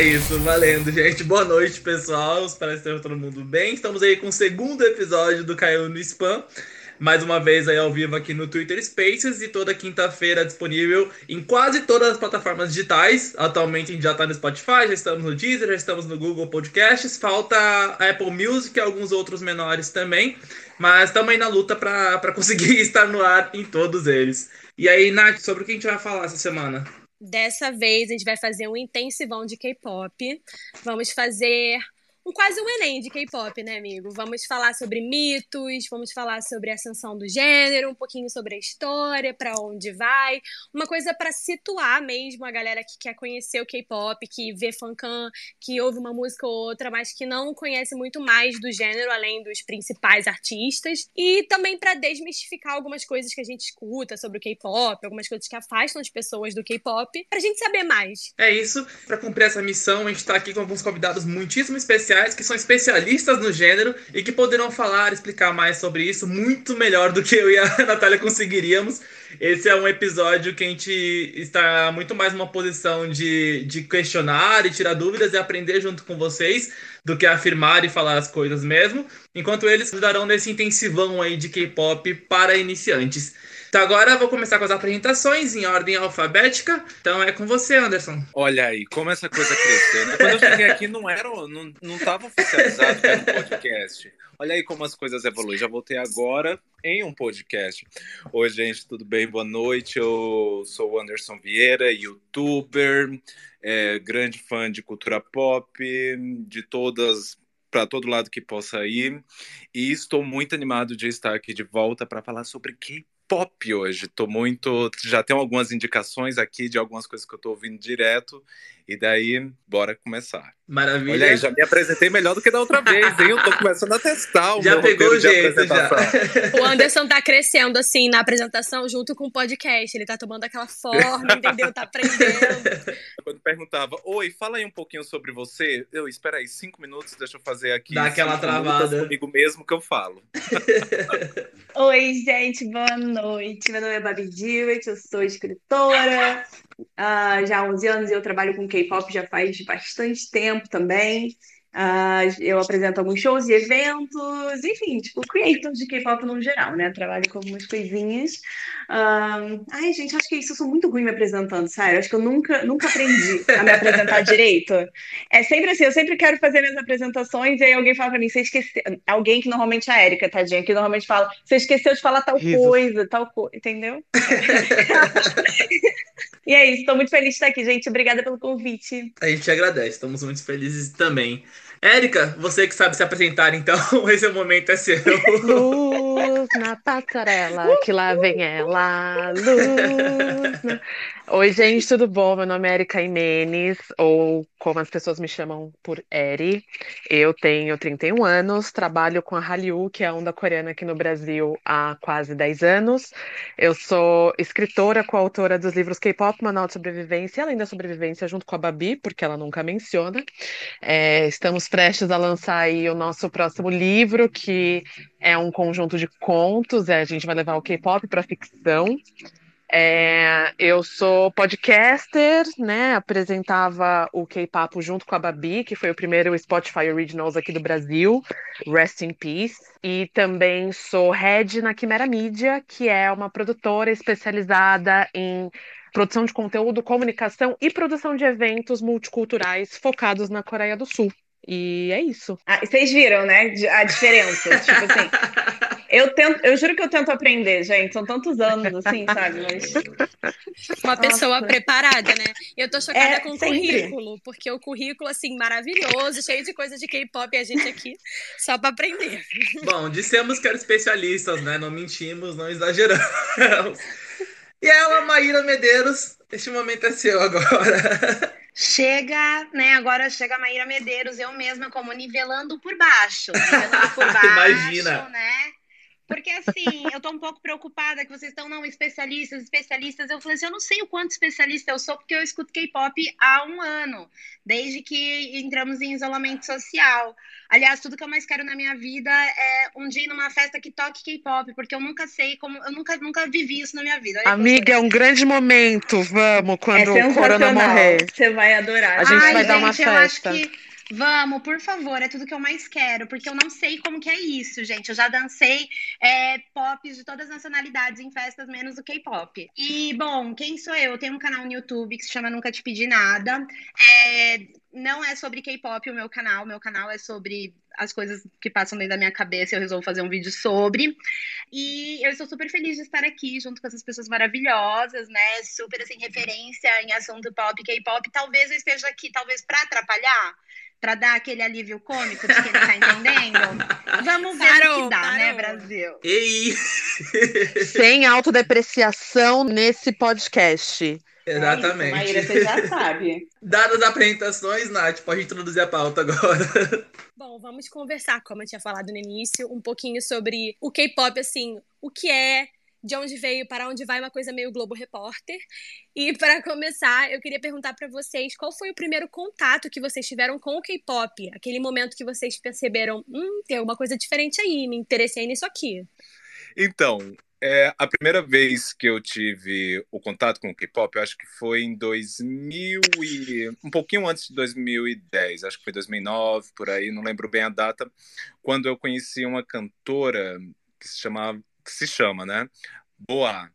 É isso, valendo, gente. Boa noite, pessoal. Espero que esteja todo mundo bem. Estamos aí com o segundo episódio do Caiu no Spam. Mais uma vez aí ao vivo aqui no Twitter Spaces e toda quinta-feira disponível em quase todas as plataformas digitais. Atualmente a gente já está no Spotify, já estamos no Deezer, já estamos no Google Podcasts. Falta a Apple Music e alguns outros menores também. Mas estamos aí na luta para conseguir estar no ar em todos eles. E aí, Nath, sobre o que a gente vai falar essa semana? Dessa vez a gente vai fazer um intensivão de K-pop. Vamos fazer um quase um Enem de K-pop, né, amigo? Vamos falar sobre mitos, vamos falar sobre a ascensão do gênero, um pouquinho sobre a história, para onde vai, uma coisa para situar mesmo a galera que quer conhecer o K-pop, que vê fancam, que ouve uma música ou outra, mas que não conhece muito mais do gênero além dos principais artistas, e também para desmistificar algumas coisas que a gente escuta sobre o K-pop, algumas coisas que afastam as pessoas do K-pop, pra gente saber mais. É isso, para cumprir essa missão, a gente tá aqui com alguns convidados muitíssimo especiais especiais que são especialistas no gênero e que poderão falar, explicar mais sobre isso muito melhor do que eu e a Natália conseguiríamos. Esse é um episódio que a gente está muito mais numa posição de, de questionar e tirar dúvidas e aprender junto com vocês do que afirmar e falar as coisas mesmo, enquanto eles ajudarão nesse intensivão aí de K-pop para iniciantes. Então agora eu vou começar com as apresentações em ordem alfabética. Então é com você, Anderson. Olha aí, como essa coisa cresceu, né? Quando eu cheguei aqui não era, não, não oficializado que era um podcast. Olha aí como as coisas evoluem. Já voltei agora em um podcast. Oi, gente, tudo bem? Boa noite. Eu sou o Anderson Vieira, youtuber, é, grande fã de cultura pop, de todas para todo lado que possa ir. E estou muito animado de estar aqui de volta para falar sobre K pop hoje. Tô muito. Já tenho algumas indicações aqui de algumas coisas que eu tô ouvindo direto. E daí, bora começar. Maravilha. Olha aí, já me apresentei melhor do que da outra vez, hein? Eu tô começando a testar o já meu pegou o jeito, já. O Anderson tá crescendo, assim, na apresentação junto com o podcast. Ele tá tomando aquela forma, entendeu? Tá aprendendo. Quando perguntava, oi, fala aí um pouquinho sobre você. Eu, espera aí, cinco minutos, deixa eu fazer aqui. Dá aquela travada. Comigo mesmo que eu falo. oi, gente, boa noite. Meu nome é Babi Dewitt, eu sou escritora. Uh, já há 11 anos eu trabalho com K-pop já faz bastante tempo também. Uh, eu apresento alguns shows e eventos, enfim, tipo, creator de K-pop no geral, né? Trabalho com algumas coisinhas. Uh, ai, gente, acho que isso eu sou muito ruim me apresentando, sério. Acho que eu nunca, nunca aprendi a me apresentar direito. É sempre assim, eu sempre quero fazer minhas apresentações e aí alguém fala pra mim, você esqueceu. Alguém que normalmente é a Erika, tadinha, que normalmente fala, você esqueceu de falar tal coisa, tal coisa, entendeu? E é isso, estou muito feliz de estar aqui, gente. Obrigada pelo convite. A gente agradece, estamos muito felizes também. Érica, você que sabe se apresentar, então, esse é o momento é seu. Luz na passarela, que lá vem ela. Luz. Na... Oi, gente, tudo bom? Meu nome é Erika Imenes, ou como as pessoas me chamam por Eri. Eu tenho 31 anos, trabalho com a Hallyu, que é a onda coreana aqui no Brasil há quase 10 anos. Eu sou escritora, coautora dos livros K-Pop, Manual de Sobrevivência, além da sobrevivência, junto com a Babi, porque ela nunca menciona. É, estamos prestes a lançar aí o nosso próximo livro, que é um conjunto de contos. É, a gente vai levar o K-pop para ficção. É, eu sou podcaster, né? Apresentava o K-Papo junto com a Babi, que foi o primeiro Spotify Originals aqui do Brasil, Rest in Peace. E também sou head na Quimera Mídia, que é uma produtora especializada em produção de conteúdo, comunicação e produção de eventos multiculturais focados na Coreia do Sul. E é isso. Ah, vocês viram, né? A diferença. tipo assim. Eu, tento, eu juro que eu tento aprender, gente. São tantos anos, assim, sabe? Mas... Uma pessoa Nossa. preparada, né? E eu tô chocada é, com o currículo, porque o currículo, assim, maravilhoso, cheio de coisas de K-pop e a gente aqui só pra aprender. Bom, dissemos que eram especialistas, né? Não mentimos, não exageramos. E ela, Maíra Medeiros, este momento é seu agora. Chega, né? Agora chega a Maíra Medeiros, eu mesma como nivelando por baixo. Nivelando por baixo, Imagina. né? Porque assim, eu tô um pouco preocupada que vocês estão, não, especialistas, especialistas. Eu falei assim, eu não sei o quanto especialista eu sou, porque eu escuto K-pop há um ano, desde que entramos em isolamento social. Aliás, tudo que eu mais quero na minha vida é um dia ir numa festa que toque K-pop, porque eu nunca sei como. Eu nunca, nunca vivi isso na minha vida. Olha Amiga, é um grande momento. Vamos, quando é o Corona morrer. Você vai adorar. A gente Ai, vai dar uma gente, eu acho festa. Vamos, por favor, é tudo que eu mais quero, porque eu não sei como que é isso, gente. Eu já dancei é, pop de todas as nacionalidades em festas, menos o K-pop. E, bom, quem sou eu? Eu tenho um canal no YouTube que se chama Nunca Te Pedi Nada. É, não é sobre K-pop o meu canal, meu canal é sobre as coisas que passam dentro da minha cabeça eu resolvo fazer um vídeo sobre. E eu estou super feliz de estar aqui junto com essas pessoas maravilhosas, né? Super assim, referência em assunto pop, K-pop. Talvez eu esteja aqui, talvez para atrapalhar, para dar aquele alívio cômico de quem tá entendendo. Vamos ver Parou, o que dá, né, parou. Brasil? Ei! Sem autodepreciação nesse podcast. Exatamente. Maíra, você já sabe. Dadas as apresentações, Nath, pode introduzir a pauta agora. Bom, vamos conversar, como eu tinha falado no início, um pouquinho sobre o K-pop, assim, o que é, de onde veio, para onde vai, uma coisa meio Globo Repórter. E para começar, eu queria perguntar para vocês qual foi o primeiro contato que vocês tiveram com o K-pop? Aquele momento que vocês perceberam, hum, tem alguma coisa diferente aí, me interessei nisso aqui. Então, é, a primeira vez que eu tive o contato com o K-pop, eu acho que foi em 2000 e um pouquinho antes de 2010, acho que foi 2009 por aí, não lembro bem a data, quando eu conheci uma cantora que se chamava, que se chama, né, Boa.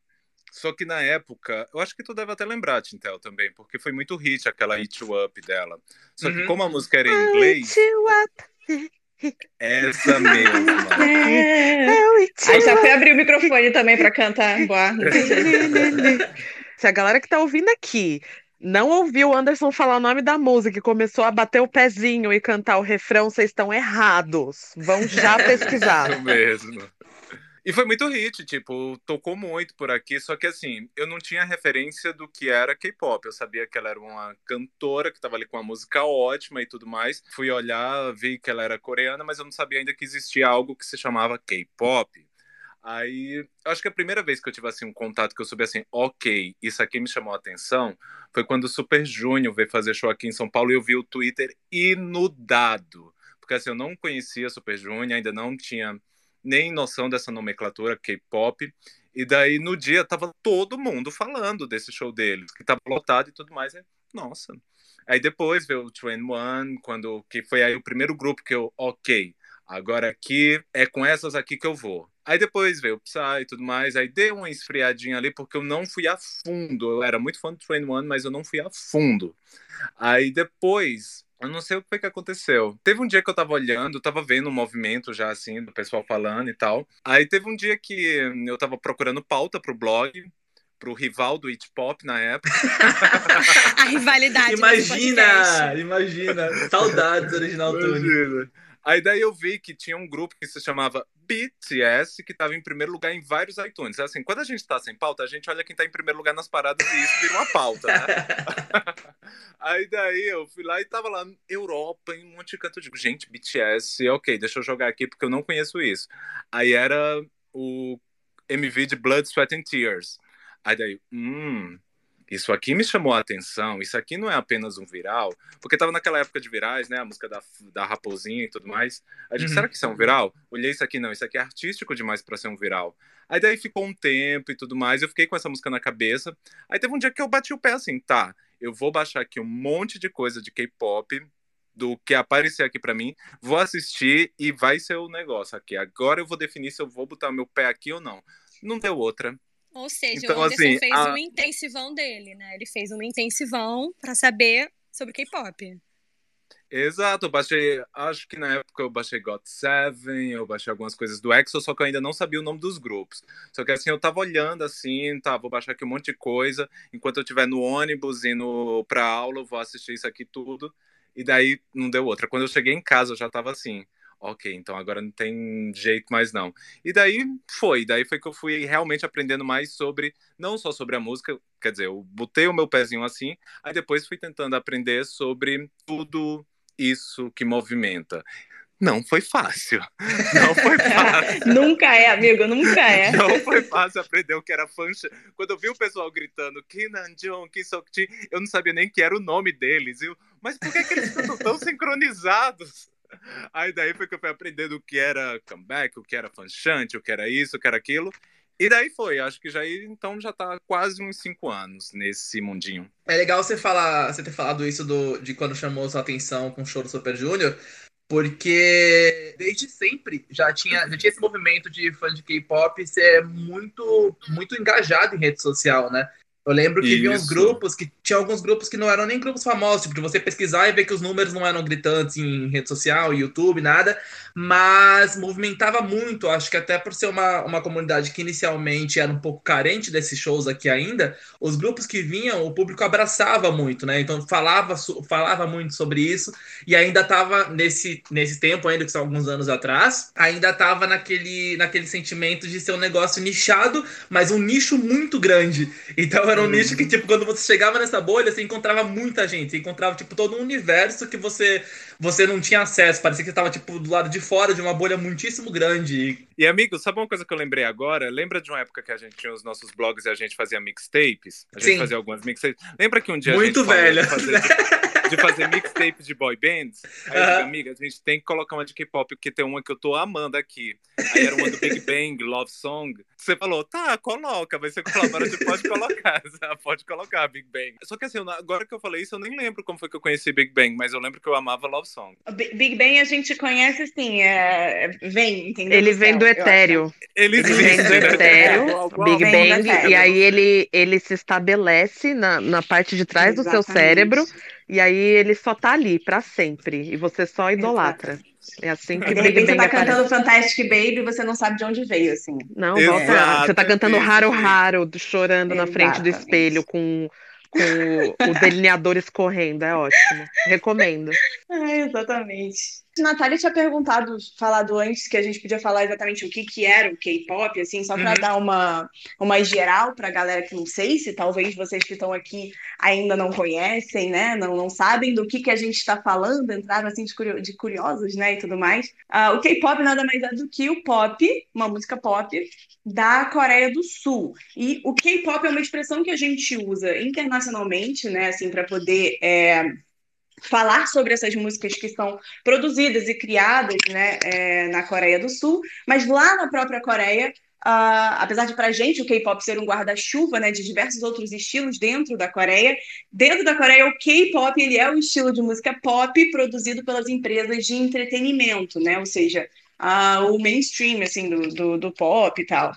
Só que na época, eu acho que tu deve até lembrar, Tintel, também, porque foi muito hit aquela Hit You Up dela. Só que Uhum. como a música era em inglês, essa mesma. Aí já foi abrir o microfone também pra cantar. Boa. Se a galera que tá ouvindo aqui não ouviu o Anderson falar o nome da música e começou a bater o pezinho e cantar o refrão, vocês estão errados. Vão já pesquisar. Isso mesmo. E foi muito hit, tipo, tocou muito por aqui, só que assim, eu não tinha referência do que era K-pop. Eu sabia que ela era uma cantora que tava ali com uma música ótima e tudo mais. Fui olhar, vi que ela era coreana, mas eu não sabia ainda que existia algo que se chamava K-pop. Aí, acho que a primeira vez que eu tive assim um contato que eu soube assim, ok, isso aqui me chamou a atenção, foi quando o Super Junior veio fazer show aqui em São Paulo e eu vi o Twitter inundado. Porque assim, eu não conhecia Super Junior, ainda não tinha nem noção dessa nomenclatura K-pop. E daí no dia tava todo mundo falando desse show deles, que tava lotado e tudo mais. Aí, nossa. Aí depois veio o Train One, quando que foi aí o primeiro grupo que eu, ok, agora aqui é com essas aqui que eu vou. Aí depois veio o Psy e tudo mais, aí deu uma esfriadinha ali porque eu não fui a fundo. Eu era muito fã do Train One, mas eu não fui a fundo. Aí depois, eu não sei o que foi que aconteceu. Teve um dia que eu tava olhando, eu tava vendo um movimento já assim, do pessoal falando e tal. Aí teve um dia que eu tava procurando pauta pro blog, pro rival do It Pop na época. A rivalidade. Imagina! Imagina! Saudades, original Tune. Aí daí eu vi que tinha um grupo que se chamava BTS, que estava em primeiro lugar em vários iTunes. Assim, quando a gente tá sem pauta, a gente olha quem tá em primeiro lugar nas paradas e isso vira uma pauta, né? Aí daí eu fui lá e tava lá, Europa, em um monte de canto. Eu digo, gente, BTS, ok, deixa eu jogar aqui porque eu não conheço isso. Aí era o MV de Blood, Sweat and Tears. Aí daí, hum, isso aqui me chamou a atenção, isso aqui não é apenas um viral, porque tava naquela época de virais, né, a música da, da Raposinha e tudo mais. Eu digo, Uhum. será que isso é um viral? Olhei isso aqui, não, isso aqui é artístico demais para ser um viral. Aí daí ficou um tempo e tudo mais, eu fiquei com essa música na cabeça. Aí teve um dia que eu bati o pé assim, tá, eu vou baixar aqui um monte de coisa de K-pop, do que aparecer aqui para mim, vou assistir e vai ser o negócio aqui. Agora eu vou definir se eu vou botar meu pé aqui ou não. Não deu outra. Ou seja, Então, o Anderson assim, fez a- um intensivão dele, né? Ele fez um intensivão pra saber sobre K-pop. Exato, eu baixei, acho que na época eu baixei Got Seven, eu baixei algumas coisas do EXO, só que eu ainda não sabia o nome dos grupos. Só que assim, eu tava olhando assim, tá, vou baixar aqui um monte de coisa, enquanto eu estiver no ônibus, indo pra aula, eu vou assistir isso aqui tudo, e daí não deu outra. Quando eu cheguei em casa, eu já tava assim, ok, então agora não tem jeito mais não. E daí foi, daí foi que eu fui realmente aprendendo mais sobre, não só sobre a música, quer dizer, eu botei o meu pezinho assim, aí depois fui tentando aprender sobre tudo isso que movimenta. Não foi fácil. Não foi fácil. nunca é, amigo, nunca é. Não foi fácil aprender o que era fã. Quando eu vi o pessoal gritando Kinan Jong, Kim Sok eu não sabia nem que era o nome deles. Eu, mas por que, que eles estão tão sincronizados? Aí daí foi que eu fui aprendendo o que era comeback, o que era fanchante, o que era isso, o que era aquilo. E daí foi, acho que já então já tá quase uns cinco anos nesse mundinho. É legal você falar, você ter falado isso do, de quando chamou sua atenção com o show do Super Junior, porque desde sempre já tinha, já tinha esse movimento de fã de K-pop ser muito, muito engajado em rede social, né? Eu lembro que vi uns grupos que tinha alguns grupos que não eram nem grupos famosos, tipo, de você pesquisar e ver que os números não eram gritantes em rede social, YouTube, nada, mas movimentava muito, acho que até por ser uma, uma comunidade que inicialmente era um pouco carente desses shows aqui ainda, os grupos que vinham, o público abraçava muito, né? Então falava, falava muito sobre isso e ainda estava nesse, nesse tempo, ainda que são alguns anos atrás, ainda estava naquele, naquele sentimento de ser um negócio nichado, mas um nicho muito grande. Então era um hum. nicho que, tipo, quando você chegava nessa bolha, você encontrava muita gente, você encontrava, tipo, todo um universo que você, você não tinha acesso. Parecia que você estava, tipo, do lado de fora de uma bolha muitíssimo grande. E, amigo, sabe uma coisa que eu lembrei agora? Lembra de uma época que a gente tinha os nossos blogs e a gente fazia mixtapes? A gente Sim. fazia algumas mixtapes. Lembra que um dia Muito a gente velha. De fazer, de fazer mixtapes de boy bands? Aí eu digo, amiga, a gente tem que colocar uma de K-pop, porque tem uma que eu tô amando aqui. Aí era uma do Big Bang, Love Song. Você falou, tá, coloca, vai ser colaboração, pode colocar, pode colocar Big Bang. Só que assim, agora que eu falei isso, eu nem lembro como foi que eu conheci Big Bang, mas eu lembro que eu amava Love Song. Big Bang a gente conhece assim, é... vem, entendeu? Ele vem do etéreo. Ele, ele vem do etéreo, Big Bang, e aí ele, ele se estabelece na, na parte de trás Exatamente. do seu cérebro, e aí ele só tá ali para sempre, e você só idolatra. Exatamente. É assim que de repente você tá aparece. cantando Fantastic Baby e você não sabe de onde veio, assim. Não, volta. Você tá cantando Raro Raro, chorando Exatamente. na frente do espelho com, com o delineador escorrendo. É ótimo. Recomendo. É, exatamente. Natália tinha perguntado, falado antes que a gente podia falar exatamente o que, que era o K-pop, assim, só para uhum. dar uma, uma geral para a galera que não sei, se talvez vocês que estão aqui ainda não conhecem, né, não, não sabem do que, que a gente está falando, entraram assim de, curio, de curiosos, né, e tudo mais. Uh, o K-pop nada mais é do que o pop, uma música pop da Coreia do Sul. E o K-pop é uma expressão que a gente usa internacionalmente, né, assim, para poder é, falar sobre essas músicas que são produzidas e criadas né, é, na Coreia do Sul, mas lá na própria Coreia, uh, apesar de para a gente o K-pop ser um guarda-chuva né, de diversos outros estilos dentro da Coreia, dentro da Coreia o K-pop ele é o estilo de música pop produzido pelas empresas de entretenimento, né, ou seja, uh, o mainstream assim do, do, do pop e tal.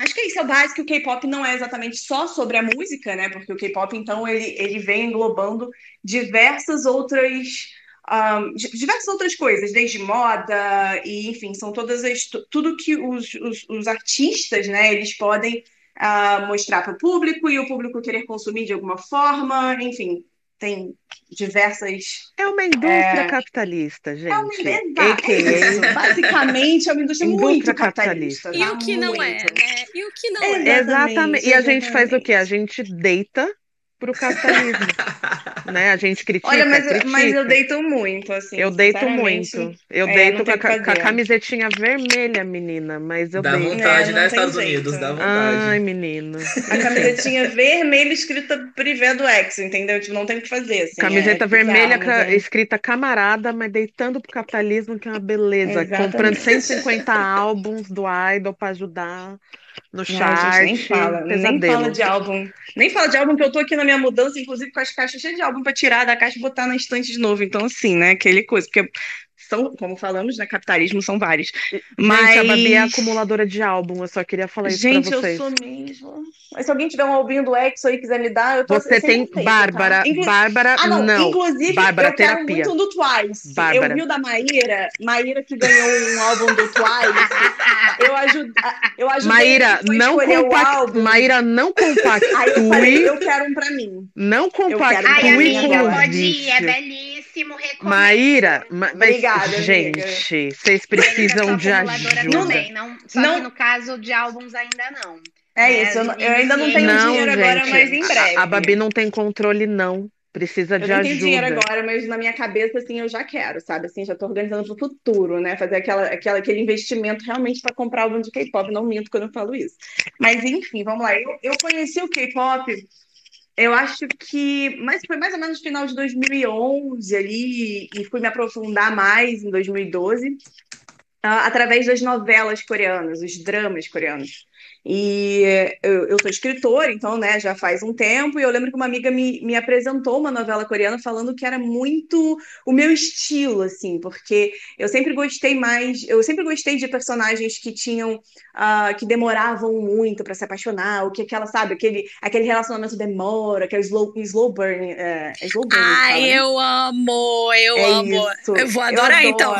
Acho que isso é o básico, o K-pop não é exatamente só sobre a música, né? Porque o K-pop, então, ele, ele vem englobando diversas outras. Um, diversas outras coisas, desde moda e, enfim, são todas as, tudo que os, os, os artistas, né, eles podem uh, mostrar para o público e o público querer consumir de alguma forma, enfim, tem diversas. É uma indústria é... capitalista, gente. É uma indústria. Basicamente, é uma indústria, indústria muito capitalista. capitalista. E o que não é, né? E o que não é. Exatamente. exatamente. E a gente faz o quê? A gente deita para o capitalismo. né? A gente critica. Olha, mas, critica. mas eu deito muito, assim. Eu deito muito. Eu é, deito com a, com a, camisetinha vermelha, menina, mas eu dá deito. vontade, é, né, Estados jeito. Unidos? Dá vontade. Ai, menina. A camisetinha vermelha escrita privé do ex, entendeu? Tipo, não tem o que fazer. Assim, Camiseta é, vermelha bizarro, é. escrita camarada, mas deitando pro capitalismo, que é uma beleza. Exatamente. Comprando 150 álbuns do Idol para ajudar no chat. nem fala, nem fala de álbum. Nem fala de álbum, que eu tô aqui na minha mudança, inclusive com as caixas cheias de álbum para tirar da caixa e botar na estante de novo. Então, assim, né? Aquele coisa. Porque são, como falamos, né? Capitalismo são vários. Mas Gente, a Babi é acumuladora de álbum, eu só queria falar isso Gente, pra vocês. Gente, eu sou mesmo. Mas se alguém tiver um albinho do Exo aí e quiser me dar, eu tô Você tem tempo, Bárbara, tá? Inclu... Bárbara, ah, não. não. Inclusive, Bárbara, eu terapia. quero muito do Twice. Bárbara. Eu vi o da Maíra, Maíra que ganhou um álbum do Twice. Eu ajudo, eu ajudei Maíra, não compact... Maíra, não compactue. Aí eu falei, eu quero um pra mim. Não compactue Ai, amiga, pode ir, é belíssimo, recomendo. Maíra, mas, Obrigada, gente, amiga. vocês precisam de ajuda. Também, não, só não... que no caso de álbuns ainda não. É, é isso, eu, eu, ainda não tenho não, dinheiro gente, agora, mas em breve. A, a Babi não tem controle, não. Precisa de eu ajuda. Eu tenho dinheiro agora, mas na minha cabeça, assim, eu já quero, sabe? Assim, já tô organizando pro futuro, né? Fazer aquela, aquela, aquele investimento realmente para comprar álbum de K-pop. Não minto quando eu falo isso. Mas, enfim, vamos lá. Eu, eu conheci o K-pop, eu acho que mas foi mais ou menos no final de 2011 ali, e fui me aprofundar mais em 2012, uh, ah, através das novelas coreanas, os dramas coreanos. E eu, eu sou escritora, então, né, já faz um tempo, e eu lembro que uma amiga me, me apresentou uma novela coreana falando que era muito o meu estilo, assim, porque eu sempre gostei mais, eu sempre gostei de personagens que tinham, uh, que demoravam muito para se apaixonar, o que aquela, sabe, aquele, aquele relacionamento demora, aquele slow, slow burn. Uh, slow burn Ai, fala, né? eu amo, eu é amo. Isso. Eu vou adorar, eu então.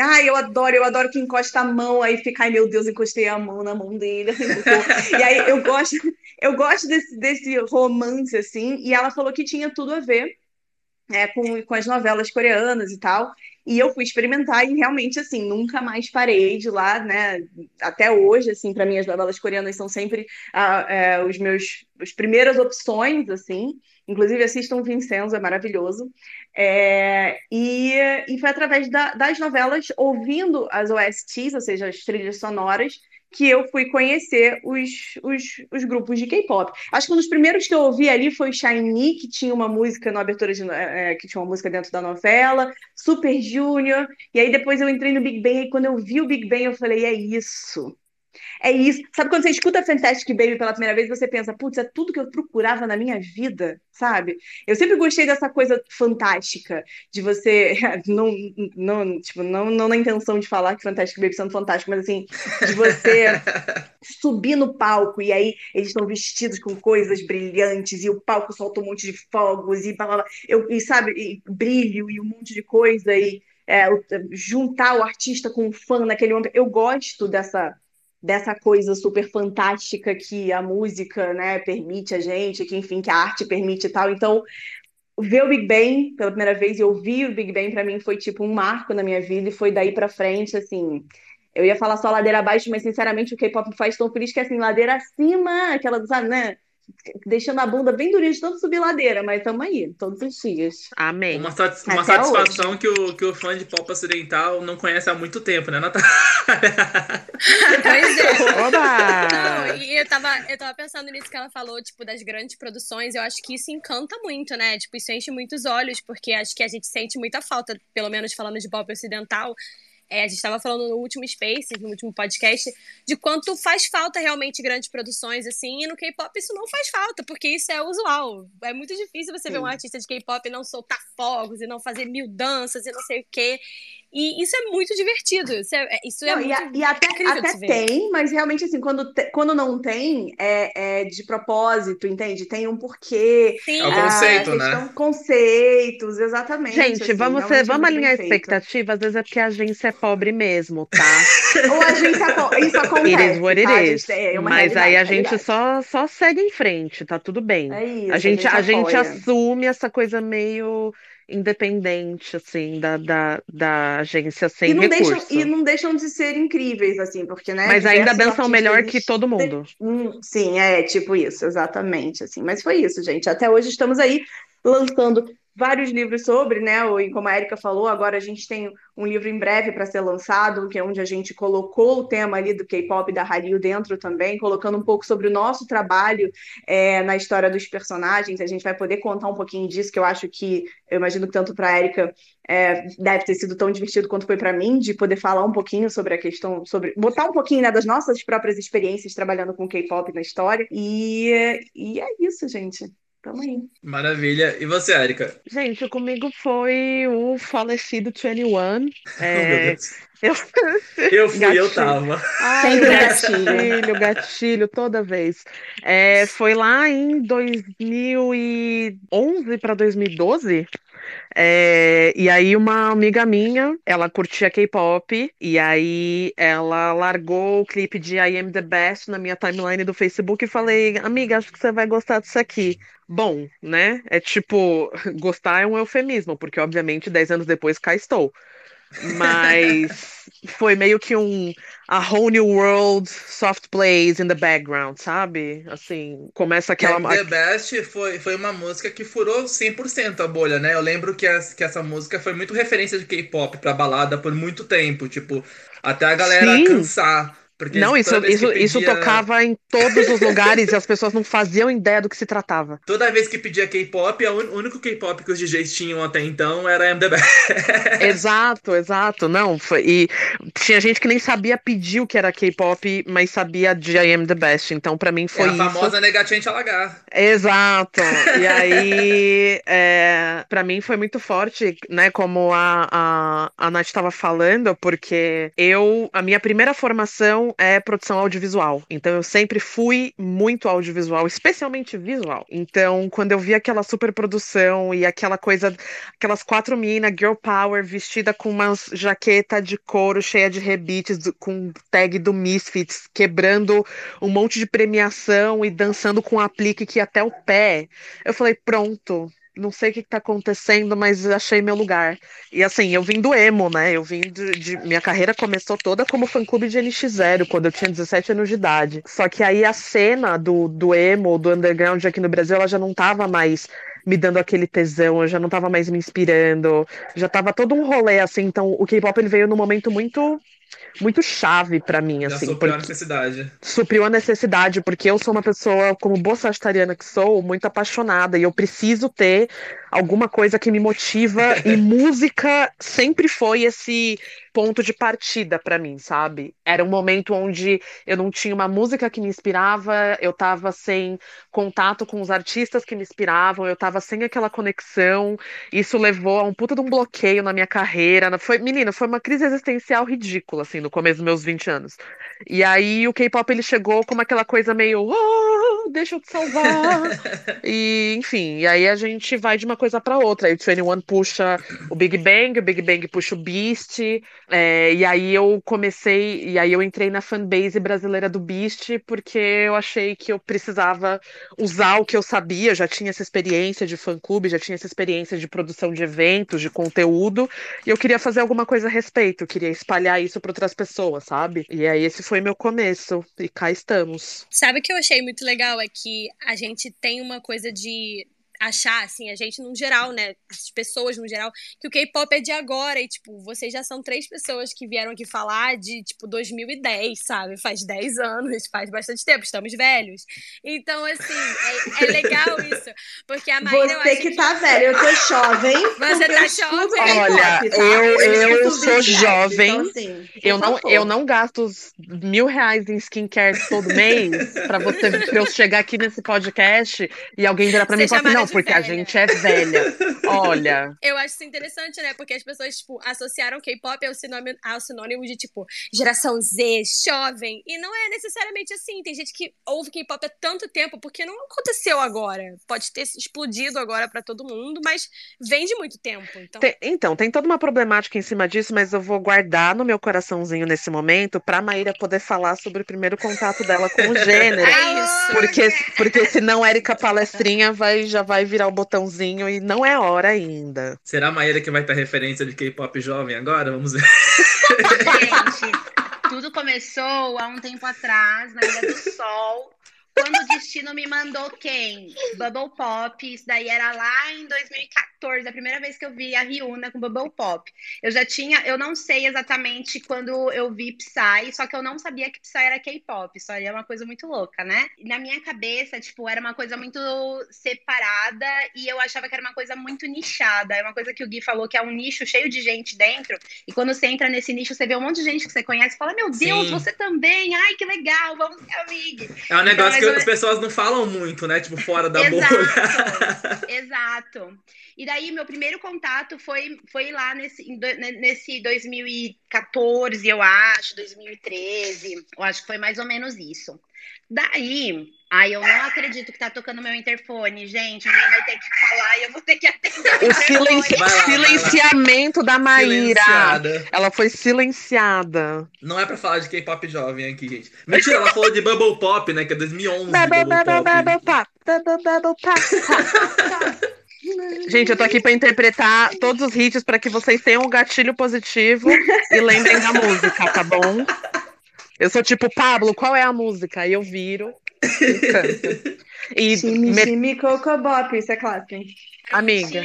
Ai, eu adoro, eu adoro que encosta a mão, aí fica, ai meu Deus, encostei a mão na mão dele. e aí eu gosto, eu gosto desse, desse romance, assim, e ela falou que tinha tudo a ver é, com, com as novelas coreanas e tal. E eu fui experimentar e realmente, assim, nunca mais parei de lá, né? Até hoje, assim, para mim as novelas coreanas são sempre ah, é, os meus as primeiras opções, assim. Inclusive, assistam Vincenzo, é maravilhoso. É, e, e foi através da, das novelas, ouvindo as OSTs, ou seja, as trilhas sonoras, que eu fui conhecer os, os, os grupos de K-pop. Acho que um dos primeiros que eu ouvi ali foi Shiny, que tinha uma música na abertura de, é, que tinha uma música dentro da novela, Super Junior, e aí depois eu entrei no Big Bang, e quando eu vi o Big Bang, eu falei, é isso. É isso. Sabe quando você escuta Fantastic Baby pela primeira vez, você pensa, putz, é tudo que eu procurava na minha vida, sabe? Eu sempre gostei dessa coisa fantástica, de você, não, não, tipo, não, não na intenção de falar que Fantastic Baby são fantásticos, mas assim, de você subir no palco e aí eles estão vestidos com coisas brilhantes e o palco solta um monte de fogos e blá, blá, blá. Eu, e sabe, e brilho e um monte de coisa e é, juntar o artista com o fã naquele momento. Eu gosto dessa dessa coisa super fantástica que a música, né, permite a gente, que enfim, que a arte permite e tal. Então, ver o Big Bang pela primeira vez e ouvir o Big Bang para mim foi tipo um marco na minha vida e foi daí para frente, assim, eu ia falar só ladeira abaixo, mas sinceramente o K-pop faz tão feliz que assim, ladeira acima, aquela, sabe, né? Deixando a bunda bem durinha de tanto subir ladeira, mas estamos aí, todos os dias. Amém. Uma, satis uma satisfação que o, que o fã de pop ocidental não conhece há muito tempo, né, Natália? pois é. Oba! Não, e eu tava, eu tava pensando nisso que ela falou, tipo, das grandes produções, eu acho que isso encanta muito, né? Tipo, isso enche muitos olhos, porque acho que a gente sente muita falta, pelo menos falando de pop ocidental, é, a gente estava falando no último Space, no último podcast, de quanto faz falta realmente grandes produções, assim, e no K-pop isso não faz falta, porque isso é usual. É muito difícil você Sim. ver um artista de K-pop e não soltar fogos, e não fazer mil danças, e não sei o quê. E isso é muito divertido. Isso é, é isso é não, muito e, a, e até, até tem, mas realmente, assim, quando, te, quando não tem, é, é, de propósito, entende? Tem um porquê. Sim. É o conceito, né? Conceitos, exatamente. Gente, assim, vamos, ser, vamos alinhar a expectativa. Às vezes é porque a agência é pobre mesmo, tá? Ou a agência é pobre. Isso acontece. It is what it tá? is. É mas aí a gente só, só segue em frente, tá tudo bem. É isso, a gente, a gente, a gente assume essa coisa meio independente, assim, da, da, da agência sem e não recurso. Deixam, e não deixam de ser incríveis, assim, porque, né? Mas ainda dançam melhor que todo mundo. Hum, sim, é tipo isso, exatamente, assim. Mas foi isso, gente. Até hoje estamos aí lançando vários livros sobre, né? E como a Erika falou, agora a gente tem um livro em breve para ser lançado, que é onde a gente colocou o tema ali do K-pop da Hallyu dentro também, colocando um pouco sobre o nosso trabalho é, na história dos personagens. A gente vai poder contar um pouquinho disso, que eu acho que, eu imagino que tanto para a Erika é, deve ter sido tão divertido quanto foi para mim, de poder falar um pouquinho sobre a questão, sobre botar um pouquinho né, das nossas próprias experiências trabalhando com K-pop na história. E, e é isso, gente. Tamo aí. Maravilha. E você, Erika? Gente, comigo foi o falecido 21. É... eu... eu fui, gatilho. eu tava. Ai, gatilho, gatilho, toda vez. É, foi lá em 2011 para 2012. É, e aí uma amiga minha, ela curtia K-pop, e aí ela largou o clipe de I Am The Best na minha timeline do Facebook e falei, amiga, acho que você vai gostar disso aqui. Bom, né? É tipo, gostar é um eufemismo, porque obviamente 10 anos depois cá estou. Mas foi meio que um a whole new world soft plays in the background, sabe? Assim, começa aquela. The Best foi, foi uma música que furou 100% a bolha, né? Eu lembro que, as, que essa música foi muito referência de K-pop pra balada por muito tempo. Tipo, até a galera Sim. cansar. Porque não, isso, isso, pedia... isso tocava em todos os lugares e as pessoas não faziam ideia do que se tratava. Toda vez que pedia K-pop, o único K-pop que os DJs tinham até então era MDB. exato, exato. Não, foi, e tinha gente que nem sabia pedir o que era K-pop, mas sabia de I Am The Best. Então, para mim, foi é a isso. Famosa negatinha alagar. Exato. E aí, é, para mim, foi muito forte, né? Como a, a, a Nath estava falando, porque eu, a minha primeira formação é produção audiovisual. Então eu sempre fui muito audiovisual, especialmente visual. Então, quando eu vi aquela super produção e aquela coisa, aquelas quatro minas, girl power, vestida com uma jaqueta de couro cheia de rebites, com tag do Misfits, quebrando um monte de premiação e dançando com um aplique que ia até o pé. Eu falei, pronto, não sei o que, está acontecendo, mas achei meu lugar. E assim, eu vim do emo, né? Eu vim de, de, Minha carreira começou toda como fã-clube de NX0, quando eu tinha 17 anos de idade. Só que aí a cena do, do emo, do underground aqui no Brasil, ela já não tava mais me dando aquele tesão, eu já não tava mais me inspirando, já tava todo um rolê assim, então o K-pop ele veio num momento muito muito chave para mim, assim. Já supriu a necessidade. Supriu a necessidade, porque eu sou uma pessoa, como boa sagitariana que sou, muito apaixonada, e eu preciso ter alguma coisa que me motiva, e música sempre foi esse ponto de partida para mim, sabe? Era um momento onde eu não tinha uma música que me inspirava, eu tava sem contato com os artistas que me inspiravam, eu tava sem aquela conexão. Isso levou a um puta de um bloqueio na minha carreira. Foi, menina, foi uma crise existencial ridícula, assim, no começo dos meus 20 anos. E aí o K-pop ele chegou como aquela coisa meio, oh, deixa eu te salvar. e, enfim, e aí a gente vai de uma coisa para outra. Aí o 21 puxa o Big Bang, o Big Bang puxa o Beast, é, e aí eu comecei, e aí eu entrei na fanbase brasileira do Beast, porque eu achei que eu precisava usar o que eu sabia, já tinha essa experiência de fã-clube, já tinha essa experiência de produção de eventos, de conteúdo, e eu queria fazer alguma coisa a respeito, eu queria espalhar isso para outras pessoas, sabe? E aí esse foi meu começo, e cá estamos. Sabe o que eu achei muito legal? É que a gente tem uma coisa de achar, assim, a gente no geral, né? As pessoas no geral, que o K-pop é de agora. E, tipo, vocês já são três pessoas que vieram aqui falar de, tipo, 2010, sabe? Faz 10 anos, faz bastante tempo, estamos velhos. Então, assim, é, é legal isso. Porque a Maíra. Você que tá velha, eu tô jovem. Você tá jovem. Olha, tá? eu, eu, eu sou jovem. Então, assim, eu, não, eu não gasto mil reais em skincare todo mês pra, você, pra eu chegar aqui nesse podcast e alguém virar pra mim e falar assim, não, porque velha. a gente é velha. Olha. Eu acho isso interessante, né? Porque as pessoas, tipo, associaram K-pop ao sinônimo, ao sinônimo de, tipo, geração Z, jovem. E não é necessariamente assim. Tem gente que ouve K-pop há tanto tempo, porque não aconteceu agora. Pode ter explodido agora para todo mundo, mas vem de muito tempo. Então... Tem, então, tem toda uma problemática em cima disso, mas eu vou guardar no meu coraçãozinho nesse momento pra Maíra poder falar sobre o primeiro contato dela com o gênero. É isso. Porque, porque senão Érica Palestrinha vai, já vai virar o botãozinho e não é hora ainda. Será a Maíra que vai ter referência de K-pop jovem agora? Vamos ver. Gente, tudo começou há um tempo atrás, na Ilha do Sol, quando o destino me mandou quem? Bubble Pop. Isso daí era lá em 2014, a primeira vez que eu vi a Ryuna com Bubble Pop. Eu já tinha, eu não sei exatamente quando eu vi Psy, só que eu não sabia que Psy era K-pop. Isso aí é uma coisa muito louca, né? Na minha cabeça, tipo, era uma coisa muito separada e eu achava que era uma coisa muito nichada. É uma coisa que o Gui falou que é um nicho cheio de gente dentro. E quando você entra nesse nicho, você vê um monte de gente que você conhece e fala: Meu Deus, Sim. você também! Ai, que legal, vamos ser amigos. É um negócio então, que as pessoas não falam muito, né? Tipo, fora da Exato. bolha. Exato. E daí, meu primeiro contato foi, foi lá nesse, nesse 2014, eu acho, 2013. Eu acho que foi mais ou menos isso. Daí, ai, eu não acredito que tá tocando meu interfone, gente. Alguém vai ter que falar e eu vou ter que atender. O silenci... lá, silenciamento da Maíra. Ela foi silenciada. Não é pra falar de K-pop jovem aqui, gente. Mentira, ela falou de Bubble Pop, né? Que é 2011. Bubble, bubble, bubble, pop. Bubble pop. Gente, eu tô aqui pra interpretar todos os hits para que vocês tenham um gatilho positivo e lembrem da música, tá bom? Eu sou tipo, Pablo, qual é a música? Aí eu viro e canto. E time, me... time Coco Bop, isso é clássico, hein? Amiga.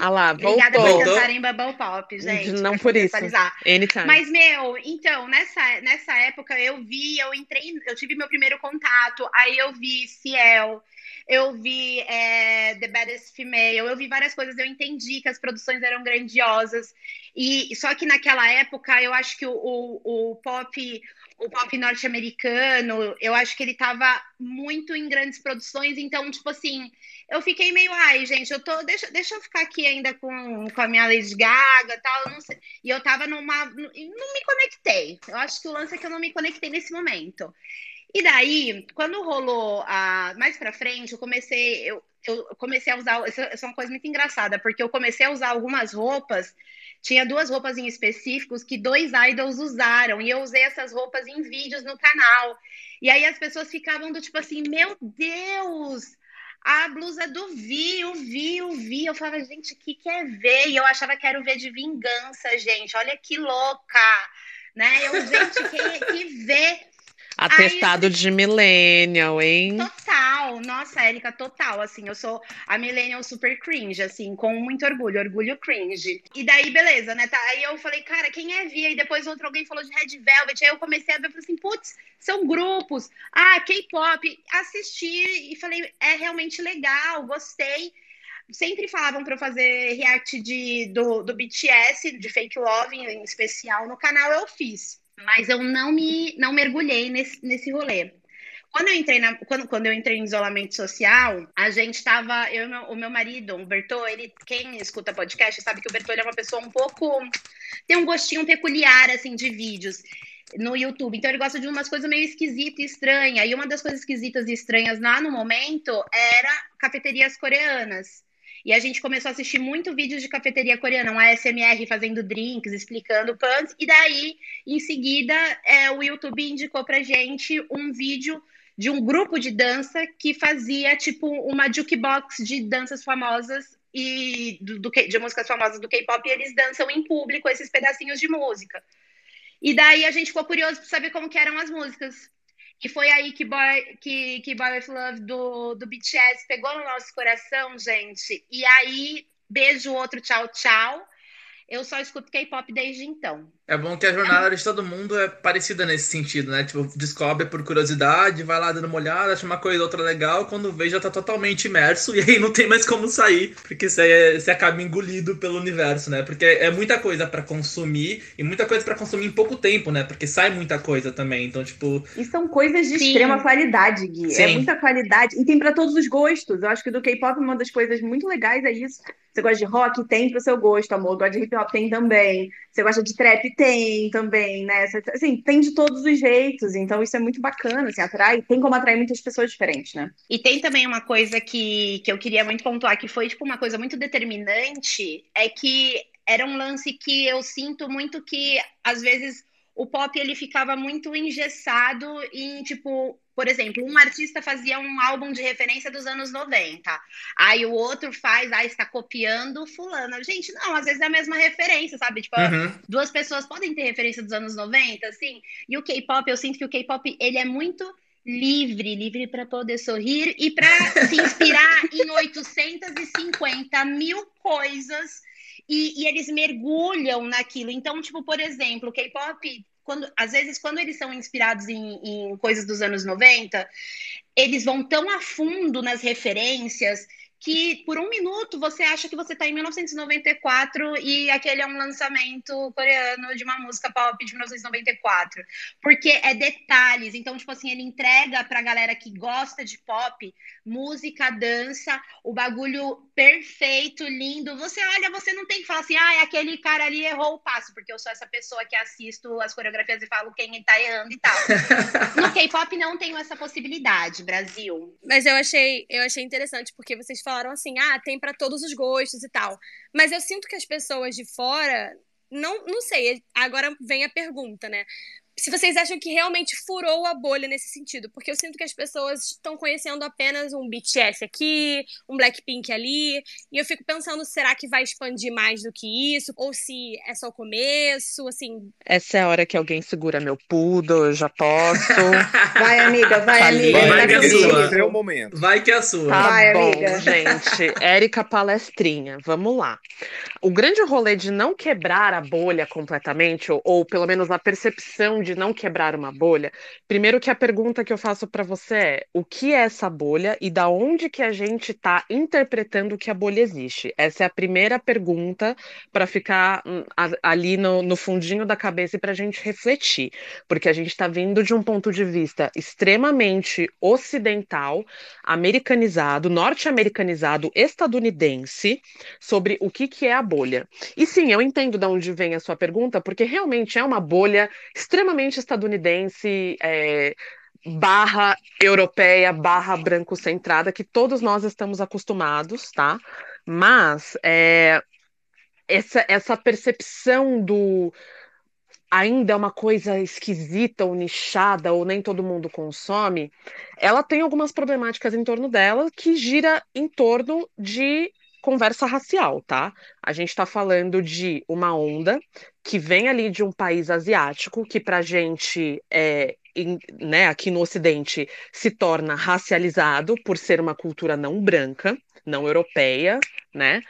Ah lá, voltou. Obrigada por cantarem Bubble Pop, gente. Não por isso. Anytime. Mas, meu, então, nessa, nessa época eu vi, eu entrei, eu tive meu primeiro contato, aí eu vi Ciel, eu vi é, The Baddest Female, eu vi várias coisas, eu entendi que as produções eram grandiosas. E só que naquela época eu acho que o, o, o pop o pop norte-americano, eu acho que ele tava muito em grandes produções, então, tipo assim, eu fiquei meio, ai, gente, eu tô, deixa, deixa eu ficar aqui ainda com, com a minha Lady Gaga tal, não sei. E eu tava numa, não me conectei. Eu acho que o lance é que eu não me conectei nesse momento. E daí, quando rolou a mais para frente, eu comecei, eu, eu comecei a usar, isso é uma coisa muito engraçada, porque eu comecei a usar algumas roupas tinha duas roupas em específicos que dois idols usaram, e eu usei essas roupas em vídeos no canal. E aí as pessoas ficavam do tipo assim: Meu Deus! A blusa do Vi, o Vi, o Vi. Eu falava, gente, o que quer ver? E eu achava que era o V de vingança, gente. Olha que louca, né? Eu, gente, que, que vê Atestado Aí, de millennial, hein? Total, nossa, Érica, total. Assim, eu sou a millennial super cringe, assim, com muito orgulho, orgulho cringe. E daí, beleza, né? Tá, aí eu falei, cara, quem é Via? E depois outro alguém falou de Red Velvet. Aí eu comecei a ver, falei assim, putz, são grupos. Ah, K-pop. Assisti e falei, é realmente legal, gostei sempre falavam para eu fazer react de, do, do BTS, de Fake Love em especial no canal, eu fiz mas eu não me não mergulhei nesse, nesse rolê. Quando eu entrei na, quando, quando eu entrei em isolamento social, a gente estava eu meu, o meu marido, o Bertô, ele quem escuta podcast sabe que o Bertô é uma pessoa um pouco tem um gostinho peculiar assim de vídeos no YouTube. Então ele gosta de umas coisas meio esquisitas e estranhas. E uma das coisas esquisitas e estranhas lá no momento era cafeterias coreanas. E a gente começou a assistir muito vídeos de cafeteria coreana, um ASMR fazendo drinks, explicando pães. E daí, em seguida, é, o YouTube indicou pra gente um vídeo de um grupo de dança que fazia tipo uma jukebox de danças famosas e do, do de músicas famosas do K-pop e eles dançam em público esses pedacinhos de música. E daí a gente ficou curioso para saber como que eram as músicas. E foi aí que Boy, que, que Boy with Love do, do BTS pegou no nosso coração, gente. E aí, beijo, outro tchau, tchau. Eu só escuto K-pop desde então. É bom que a jornada de todo mundo é parecida nesse sentido, né? Tipo, descobre por curiosidade, vai lá dando uma olhada, acha uma coisa outra legal, quando vê já tá totalmente imerso e aí não tem mais como sair, porque você, você acaba engolido pelo universo, né? Porque é muita coisa para consumir e muita coisa para consumir em pouco tempo, né? Porque sai muita coisa também, então, tipo... E são coisas de Sim. extrema qualidade, Gui. É Sim. É muita qualidade e tem para todos os gostos. Eu acho que do K-pop uma das coisas muito legais é isso. Você gosta de rock? Tem pro seu gosto, amor. Gosta de hip hop? Tem também. Você gosta de trap? Tem também, né? Assim, tem de todos os jeitos, então isso é muito bacana, assim, atrai, tem como atrair muitas pessoas diferentes, né? E tem também uma coisa que, que eu queria muito pontuar, que foi, tipo, uma coisa muito determinante, é que era um lance que eu sinto muito que, às vezes, o pop, ele ficava muito engessado em, tipo, por exemplo, um artista fazia um álbum de referência dos anos 90. Aí o outro faz, ah, está copiando fulano. Gente, não, às vezes é a mesma referência, sabe? Tipo, uhum. duas pessoas podem ter referência dos anos 90, assim. E o K-pop, eu sinto que o K-pop, ele é muito livre, livre para poder sorrir e para se inspirar em 850 mil coisas. E, e eles mergulham naquilo. Então, tipo, por exemplo, o K-pop quando, às vezes, quando eles são inspirados em, em coisas dos anos 90, eles vão tão a fundo nas referências que por um minuto você acha que você está em 1994 e aquele é um lançamento coreano de uma música pop de 1994. Porque é detalhes. Então, tipo assim, ele entrega pra galera que gosta de pop música, dança, o bagulho perfeito, lindo. Você olha, você não tem que falar assim, ah, aquele cara ali errou o passo, porque eu sou essa pessoa que assisto as coreografias e falo quem tá errando e tal. no K-pop não tenho essa possibilidade, Brasil. Mas eu achei, eu achei interessante porque vocês falaram assim, ah, tem para todos os gostos e tal. Mas eu sinto que as pessoas de fora, não, não sei, agora vem a pergunta, né? Se vocês acham que realmente furou a bolha nesse sentido, porque eu sinto que as pessoas estão conhecendo apenas um BTS aqui, um Blackpink ali, e eu fico pensando, será que vai expandir mais do que isso? Ou se é só o começo, assim... Essa é a hora que alguém segura meu pudo, eu já posso. vai, amiga, vai, tá amiga. Vai, vai que é sua. É o momento. Vai que é a sua. Tá vai, bom, amiga. gente. Érica Palestrinha, vamos lá. O grande rolê de não quebrar a bolha completamente, ou, ou pelo menos a percepção de não quebrar uma bolha, primeiro que a pergunta que eu faço para você é: o que é essa bolha e da onde que a gente está interpretando que a bolha existe? Essa é a primeira pergunta para ficar hum, ali no, no fundinho da cabeça e para a gente refletir, porque a gente está vindo de um ponto de vista extremamente ocidental, americanizado, norte-americanizado, estadunidense, sobre o que, que é a bolha. E sim, eu entendo de onde vem a sua pergunta, porque realmente é uma bolha extremamente estadunidense, é, barra europeia, barra branco-centrada, que todos nós estamos acostumados, tá? Mas é, essa, essa percepção do ainda é uma coisa esquisita ou nichada ou nem todo mundo consome, ela tem algumas problemáticas em torno dela que gira em torno de conversa racial, tá? A gente está falando de uma onda que vem ali de um país asiático, que para a gente é, né, aqui no Ocidente se torna racializado por ser uma cultura não branca, não europeia, né?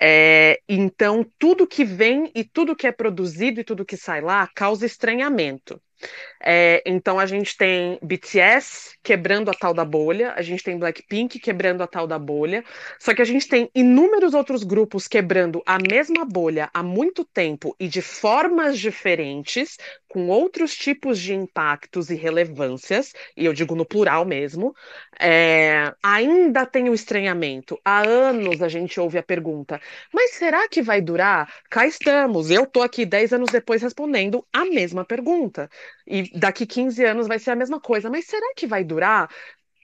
É, então tudo que vem e tudo que é produzido e tudo que sai lá causa estranhamento. É, então a gente tem BTS quebrando a tal da bolha, a gente tem Blackpink quebrando a tal da bolha, só que a gente tem inúmeros outros grupos quebrando a mesma bolha há muito tempo e de formas diferentes, com outros tipos de impactos e relevâncias, e eu digo no plural mesmo. É, ainda tem o estranhamento. Há anos a gente ouve a pergunta: mas será que vai durar? Cá estamos, eu tô aqui 10 anos depois respondendo a mesma pergunta. E daqui 15 anos vai ser a mesma coisa. Mas será que vai durar?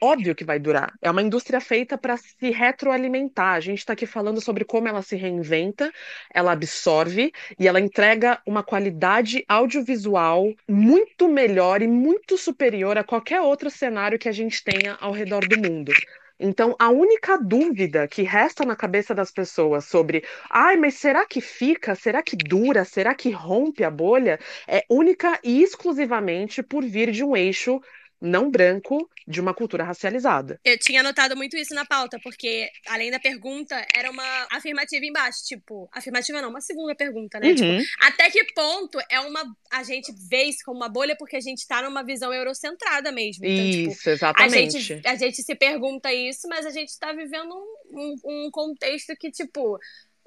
Óbvio que vai durar. É uma indústria feita para se retroalimentar. A gente está aqui falando sobre como ela se reinventa, ela absorve e ela entrega uma qualidade audiovisual muito melhor e muito superior a qualquer outro cenário que a gente tenha ao redor do mundo. Então, a única dúvida que resta na cabeça das pessoas sobre, ai, mas será que fica? Será que dura? Será que rompe a bolha? É única e exclusivamente por vir de um eixo não branco de uma cultura racializada. Eu tinha notado muito isso na pauta, porque além da pergunta, era uma afirmativa embaixo, tipo, afirmativa não, uma segunda pergunta, né? Uhum. Tipo, até que ponto é uma a gente vê isso como uma bolha porque a gente tá numa visão eurocentrada mesmo. Então, isso, tipo, exatamente. A gente, a gente se pergunta isso, mas a gente tá vivendo um, um, um contexto que, tipo,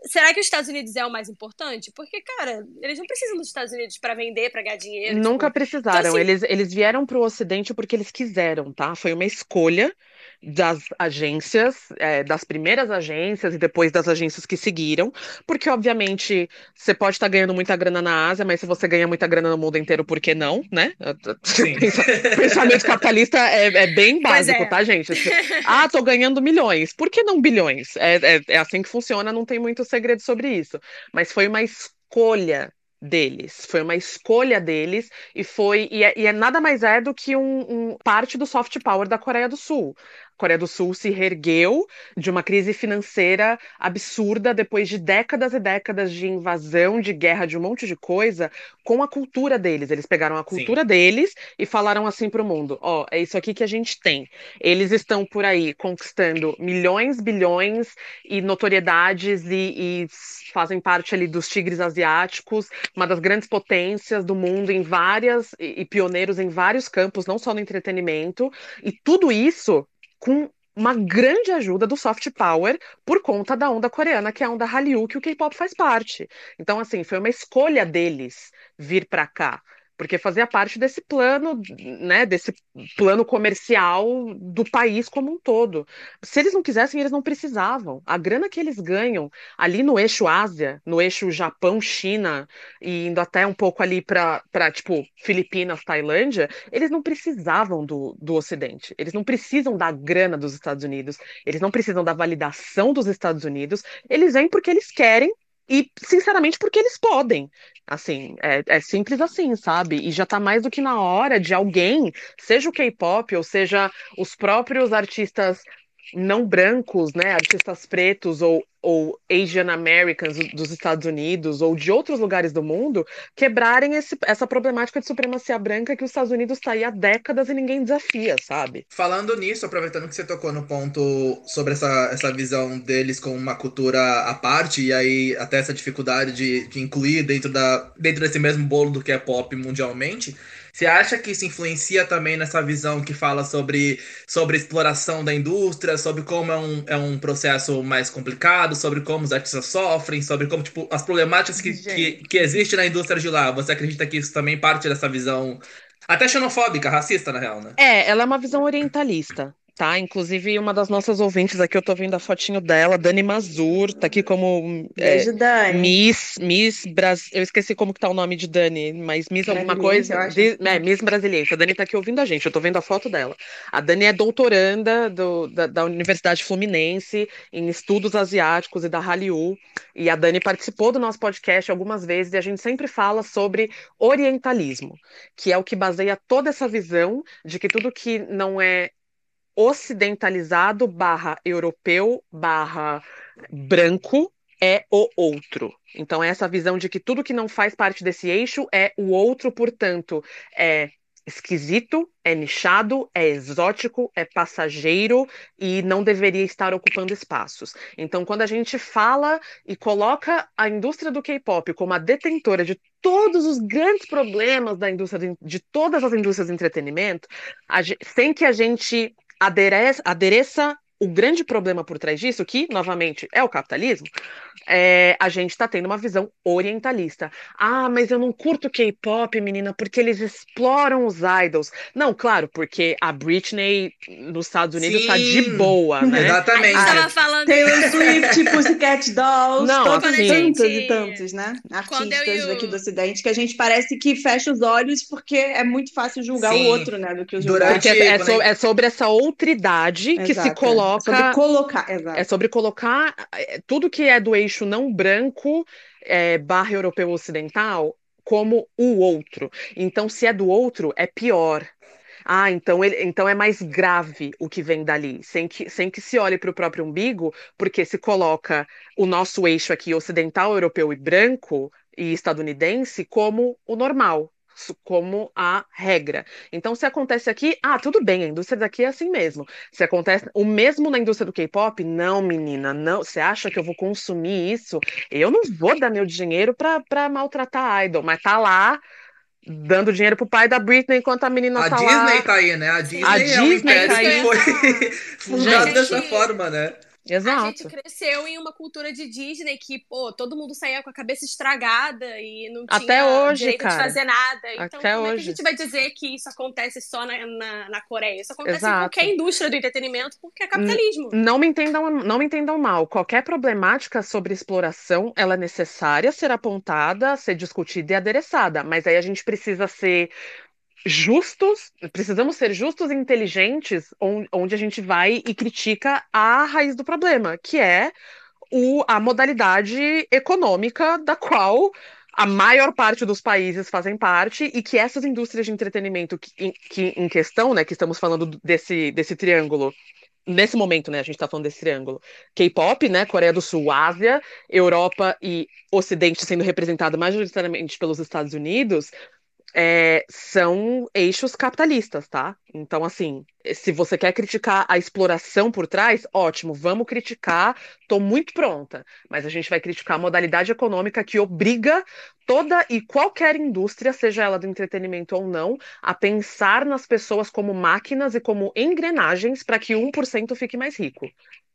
Será que os Estados Unidos é o mais importante? Porque, cara, eles não precisam dos Estados Unidos para vender, para ganhar dinheiro. Nunca tipo... precisaram. Então, assim... eles, eles vieram para o Ocidente porque eles quiseram, tá? Foi uma escolha das agências, é, das primeiras agências e depois das agências que seguiram, porque obviamente você pode estar tá ganhando muita grana na Ásia, mas se você ganha muita grana no mundo inteiro, por que não, né? Sim. Pensamento capitalista é, é bem básico, é. tá, gente? Ah, tô ganhando milhões, por que não bilhões? É, é, é assim que funciona, não tem muito segredo sobre isso. Mas foi uma escolha deles. Foi uma escolha deles e foi e é, e é nada mais é do que um, um, parte do soft power da Coreia do Sul. Coreia do Sul se reergueu de uma crise financeira absurda depois de décadas e décadas de invasão, de guerra, de um monte de coisa, com a cultura deles. Eles pegaram a cultura Sim. deles e falaram assim para o mundo: ó, oh, é isso aqui que a gente tem. Eles estão por aí conquistando milhões, bilhões e notoriedades e, e fazem parte ali dos tigres asiáticos, uma das grandes potências do mundo em várias e, e pioneiros em vários campos, não só no entretenimento. E tudo isso com uma grande ajuda do soft power por conta da onda coreana, que é a onda Hallyu, que o K-pop faz parte. Então, assim, foi uma escolha deles vir para cá porque fazia parte desse plano, né, desse plano comercial do país como um todo. Se eles não quisessem, eles não precisavam. A grana que eles ganham ali no eixo Ásia, no eixo Japão, China e indo até um pouco ali para tipo Filipinas, Tailândia, eles não precisavam do, do Ocidente. Eles não precisam da grana dos Estados Unidos. Eles não precisam da validação dos Estados Unidos. Eles vêm porque eles querem e, sinceramente, porque eles podem. Assim, é, é, simples assim, sabe? E já tá mais do que na hora de alguém, seja o K-pop, ou seja os próprios artistas não brancos, né, artistas pretos ou, ou Asian Americans dos Estados Unidos ou de outros lugares do mundo quebrarem esse, essa problemática de supremacia branca que os Estados Unidos está aí há décadas e ninguém desafia, sabe? Falando nisso, aproveitando que você tocou no ponto sobre essa, essa visão deles como uma cultura à parte e aí até essa dificuldade de, de incluir dentro, da, dentro desse mesmo bolo do que é pop mundialmente, você acha que isso influencia também nessa visão que fala sobre, sobre exploração da indústria, sobre como é um, é um processo mais complicado, sobre como os artistas sofrem, sobre como, tipo, as problemáticas que, que, que existem na indústria de lá? Você acredita que isso também parte dessa visão até xenofóbica, racista, na real, né? É, ela é uma visão orientalista tá? Inclusive, uma das nossas ouvintes aqui, eu tô vendo a fotinho dela, Dani Mazur, tá aqui como é, Beijo, Dani. Miss, Miss Brasil, eu esqueci como que tá o nome de Dani, mas Miss alguma coisa, de, é, Miss Brasileira, a Dani tá aqui ouvindo a gente, eu tô vendo a foto dela. A Dani é doutoranda do, da, da Universidade Fluminense em estudos asiáticos e da Hallyu, e a Dani participou do nosso podcast algumas vezes e a gente sempre fala sobre orientalismo, que é o que baseia toda essa visão de que tudo que não é ocidentalizado barra europeu barra branco é o outro. Então, é essa visão de que tudo que não faz parte desse eixo é o outro, portanto, é esquisito, é nichado, é exótico, é passageiro e não deveria estar ocupando espaços. Então, quando a gente fala e coloca a indústria do K-pop como a detentora de todos os grandes problemas da indústria de, de todas as indústrias de entretenimento, sem que a gente adereça, adereça o grande problema por trás disso, que, novamente, é o capitalismo, é, a gente está tendo uma visão orientalista. Ah, mas eu não curto K-pop, menina, porque eles exploram os idols. Não, claro, porque a Britney nos Estados Unidos está de boa, né? Exatamente. A gente tava falando... Taylor Swift, Pussycat Dolls, não, todos assim, tantos e tantos, né? Artistas daqui do Ocidente, que a gente parece que fecha os olhos porque é muito fácil julgar Sim. o outro, né? Do que os julgar. Porque é, é, so, é, sobre essa outridade que se coloca coloca. É sobre colocar, exato. É sobre colocar é, tudo que é do eixo não branco, é, barra europeu ocidental, como o outro. Então, se é do outro, é pior. Ah, então, ele, então é mais grave o que vem dali, sem que, sem que se olhe para o próprio umbigo, porque se coloca o nosso eixo aqui ocidental, europeu e branco e estadunidense como o normal como a regra. Então, se acontece aqui, ah, tudo bem, a indústria daqui é assim mesmo. Se acontece o mesmo na indústria do K-pop, não, menina, não. Você acha que eu vou consumir isso? Eu não vou dar meu dinheiro para maltratar a idol, mas tá lá dando dinheiro pro pai da Britney enquanto a menina a tá lá. A Disney tá aí, né? A Disney, a é Disney um tá aí. foi fundado dessa forma, né? Exato. A gente cresceu em uma cultura de Disney que, pô, todo mundo saía com a cabeça estragada e não tinha Até hoje, direito cara. de fazer nada. Então, Até como hoje. é que a gente vai dizer que isso acontece só na, na, na Coreia? Isso acontece Exato. em qualquer indústria do entretenimento, porque é capitalismo. Não me entendam, não me entendam mal. Qualquer problemática sobre exploração, ela é necessária ser apontada, ser discutida e adereçada. Mas aí a gente precisa ser justos, precisamos ser justos e inteligentes, onde a gente vai e critica a raiz do problema, que é o, a modalidade econômica da qual a maior parte dos países fazem parte e que essas indústrias de entretenimento que, que em questão, né, que estamos falando desse, desse triângulo, nesse momento, né, a gente está falando desse triângulo, K-pop, né, Coreia do Sul, Ásia, Europa e Ocidente sendo representado majoritariamente pelos Estados Unidos, é, são eixos capitalistas, tá? Então, assim, se você quer criticar a exploração por trás, ótimo, vamos criticar, tô muito pronta. Mas a gente vai criticar a modalidade econômica que obriga toda e qualquer indústria, seja ela do entretenimento ou não, a pensar nas pessoas como máquinas e como engrenagens para que 1% fique mais rico.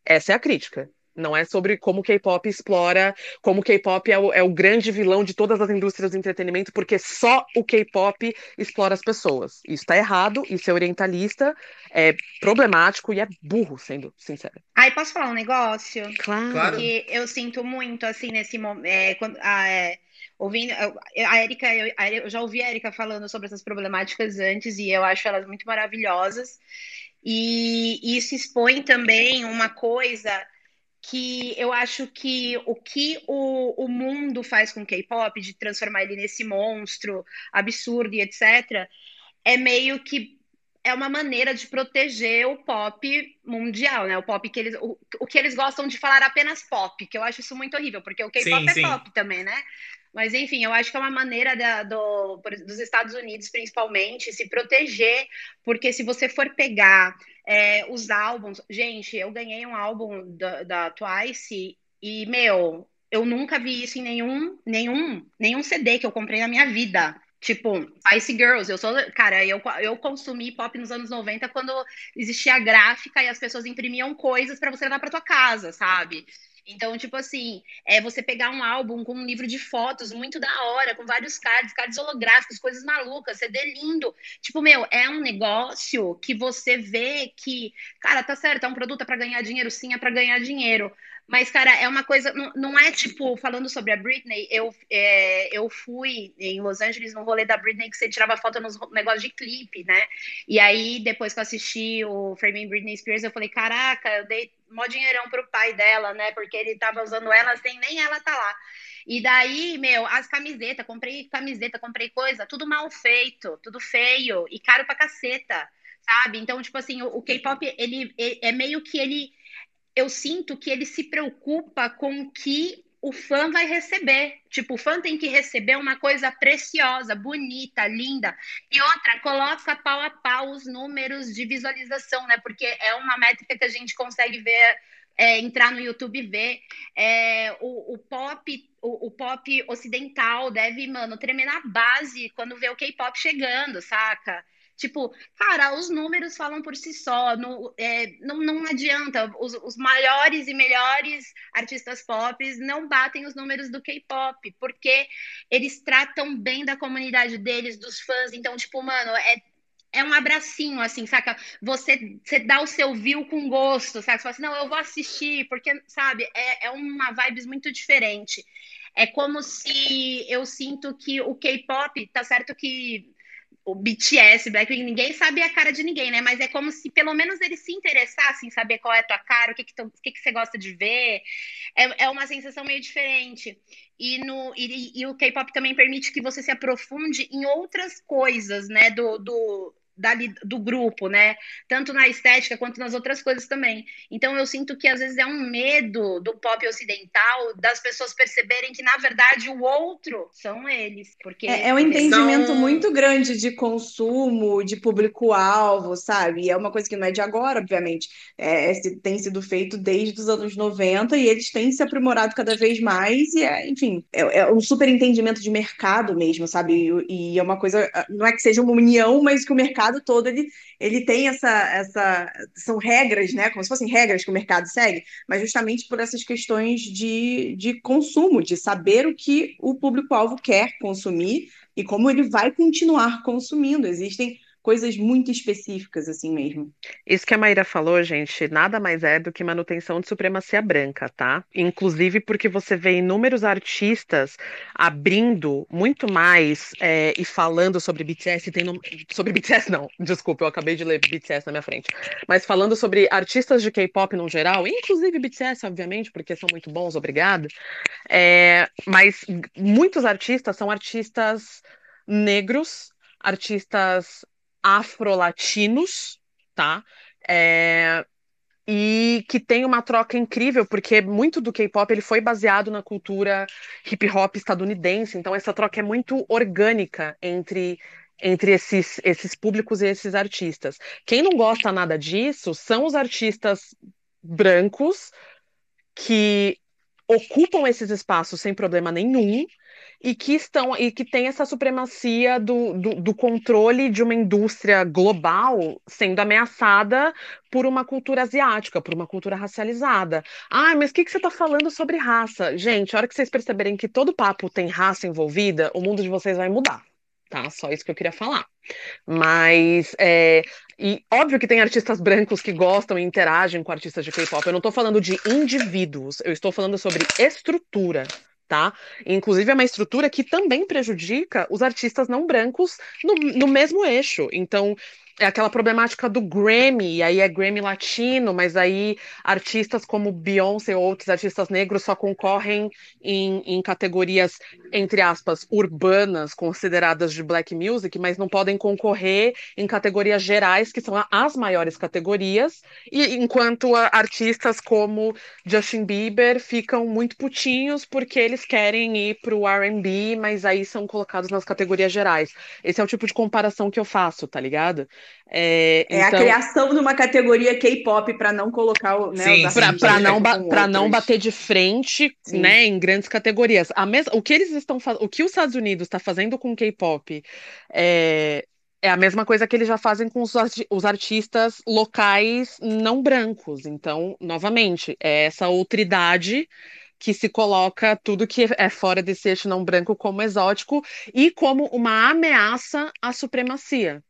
Essa é a crítica. Não é sobre como o K-pop explora, como o K-pop é, é, o grande vilão de todas as indústrias de entretenimento, porque só o K-pop explora as pessoas. Isso está errado, isso é orientalista, é problemático e é burro, sendo sincero. Aí posso falar um negócio? Claro. Porque eu sinto muito, assim, nesse momento. É, quando, ah, é, ouvindo a Erika, eu, eu já ouvi a Erika falando sobre essas problemáticas antes e eu acho elas muito maravilhosas. E isso expõe também uma coisa que eu acho que o que o, o mundo faz com o K-pop, de transformar ele nesse monstro absurdo e etc., é meio que é uma maneira de proteger o pop mundial, né? O pop que eles. O, o que eles gostam de falar apenas pop, que eu acho isso muito horrível, porque o K-pop é sim. pop também, né? Mas, enfim, eu acho que é uma maneira da, do, dos Estados Unidos, principalmente, se proteger, porque se você for pegar é, os álbuns. Gente, eu ganhei um álbum da, da Twice e, meu, eu nunca vi isso em nenhum, nenhum, nenhum CD que eu comprei na minha vida. Tipo, Spice Girls, eu sou, cara, eu, eu consumi pop nos anos 90 quando existia gráfica e as pessoas imprimiam coisas para você levar para tua casa, sabe? Então, tipo assim, é você pegar um álbum com um livro de fotos muito da hora, com vários cards, cards holográficos, coisas malucas, CD lindo. Tipo, meu, é um negócio que você vê que, cara, tá certo, é um produto é para ganhar dinheiro, sim, é para ganhar dinheiro. Mas, cara, é uma coisa. Não, não é tipo, falando sobre a Britney, eu, é, eu fui em Los Angeles no rolê da Britney que você tirava foto nos negócios de clipe, né? E aí, depois que eu assisti o Framing Britney Spears, eu falei, caraca, eu dei mó dinheirão pro pai dela, né? Porque ele tava usando ela sem nem ela tá lá. E daí, meu, as camisetas, comprei camiseta, comprei coisa, tudo mal feito, tudo feio e caro pra caceta, sabe? Então, tipo assim, o, o K-pop, ele, ele é meio que ele eu sinto que ele se preocupa com o que o fã vai receber. Tipo, o fã tem que receber uma coisa preciosa, bonita, linda. E outra, coloca pau a pau os números de visualização, né? Porque é uma métrica que a gente consegue ver, é, entrar no YouTube e ver. É, o, o, pop. O, o, pop ocidental deve, mano, tremer na base quando vê o K-pop chegando, saca? Tipo, cara, os números falam por si só. Não, é, não, não adianta. Os, os maiores e melhores artistas pop não batem os números do K-pop, porque eles tratam bem da comunidade deles, dos fãs. Então, tipo, mano, é, é um abracinho, assim, saca? Você, você dá o seu view com gosto, saca? Você fala assim, não, eu vou assistir, porque, sabe, é, é uma vibes muito diferente. É como se eu sinto que o K-pop, tá certo que o BTS, Blackpink, ninguém sabe a cara de ninguém, né? Mas é como se pelo menos eles se interessassem em saber qual é a tua cara, o que, que, tu, o que, que você gosta de ver. É, é uma sensação meio diferente. E, no, e, e o K-pop também permite que você se aprofunde em outras coisas, né? Do, do, dali, do grupo, né? Tanto na estética quanto nas outras coisas também. Então eu sinto que às vezes é um medo do pop ocidental das pessoas perceberem que na verdade o outro são eles, porque é, é um entendimento são... muito grande de consumo, de público-alvo, sabe? E é uma coisa que não é de agora, obviamente. É, é tem sido feito desde os anos 90 e eles têm se aprimorado cada vez mais e é, enfim, é, é um super entendimento de mercado mesmo, sabe? E, e é uma coisa, não é que seja uma união, mas que o mercado mercado todo ele, ele tem essa, essa. São regras, né? Como se fossem regras que o mercado segue, mas justamente por essas questões de, de consumo, de saber o que o público-alvo quer consumir e como ele vai continuar consumindo. Existem coisas muito específicas, assim mesmo. Isso que a Maíra falou, gente, nada mais é do que manutenção de supremacia branca, tá? Inclusive porque você vê inúmeros artistas abrindo muito mais é, e falando sobre BTS, tem no... sobre BTS não, desculpa, eu acabei de ler BTS na minha frente, mas falando sobre artistas de K-pop no geral, inclusive BTS, obviamente, porque são muito bons, obrigado. É, mas muitos artistas são artistas negros, artistas afrolatinos, tá? É, e que tem uma troca incrível, porque muito do K-pop ele foi baseado na cultura hip hop estadunidense, então essa troca é muito orgânica entre entre esses, esses públicos e esses artistas. Quem não gosta nada disso são os artistas brancos que ocupam esses espaços sem problema nenhum e que estão e que tem essa supremacia do, do, do, controle de uma indústria global sendo ameaçada por uma cultura asiática, por uma cultura racializada. Ah, mas o que, que você está falando sobre raça? Gente, a hora que vocês perceberem que todo papo tem raça envolvida, o mundo de vocês vai mudar. Tá? Só isso que eu queria falar. Mas é, e óbvio que tem artistas brancos que gostam e interagem com artistas de K-pop. Eu não estou falando de indivíduos, eu estou falando sobre estrutura tá? Inclusive é uma estrutura que também prejudica os artistas não brancos no, no mesmo eixo. Então, é aquela problemática do Grammy, e aí é Grammy latino, mas aí artistas como Beyoncé ou outros artistas negros só concorrem em, em categorias, entre aspas, urbanas, consideradas de black music, mas não podem concorrer em categorias gerais, que são as maiores categorias, e enquanto artistas como Justin Bieber ficam muito putinhos porque eles querem ir para o R&B, mas aí são colocados nas categorias gerais. Esse é o tipo de comparação que eu faço, tá ligado? É, é então... a criação de uma categoria K-pop para não colocar o. Né, para não, ba não bater de frente né, em grandes categorias. A mes o que eles estão o que os Estados Unidos está fazendo com K-pop é, é a mesma coisa que eles já fazem com os, os artistas locais não brancos. Então, novamente, é essa outridade que se coloca tudo que é fora desse eixo não branco como exótico e como uma ameaça à supremacia.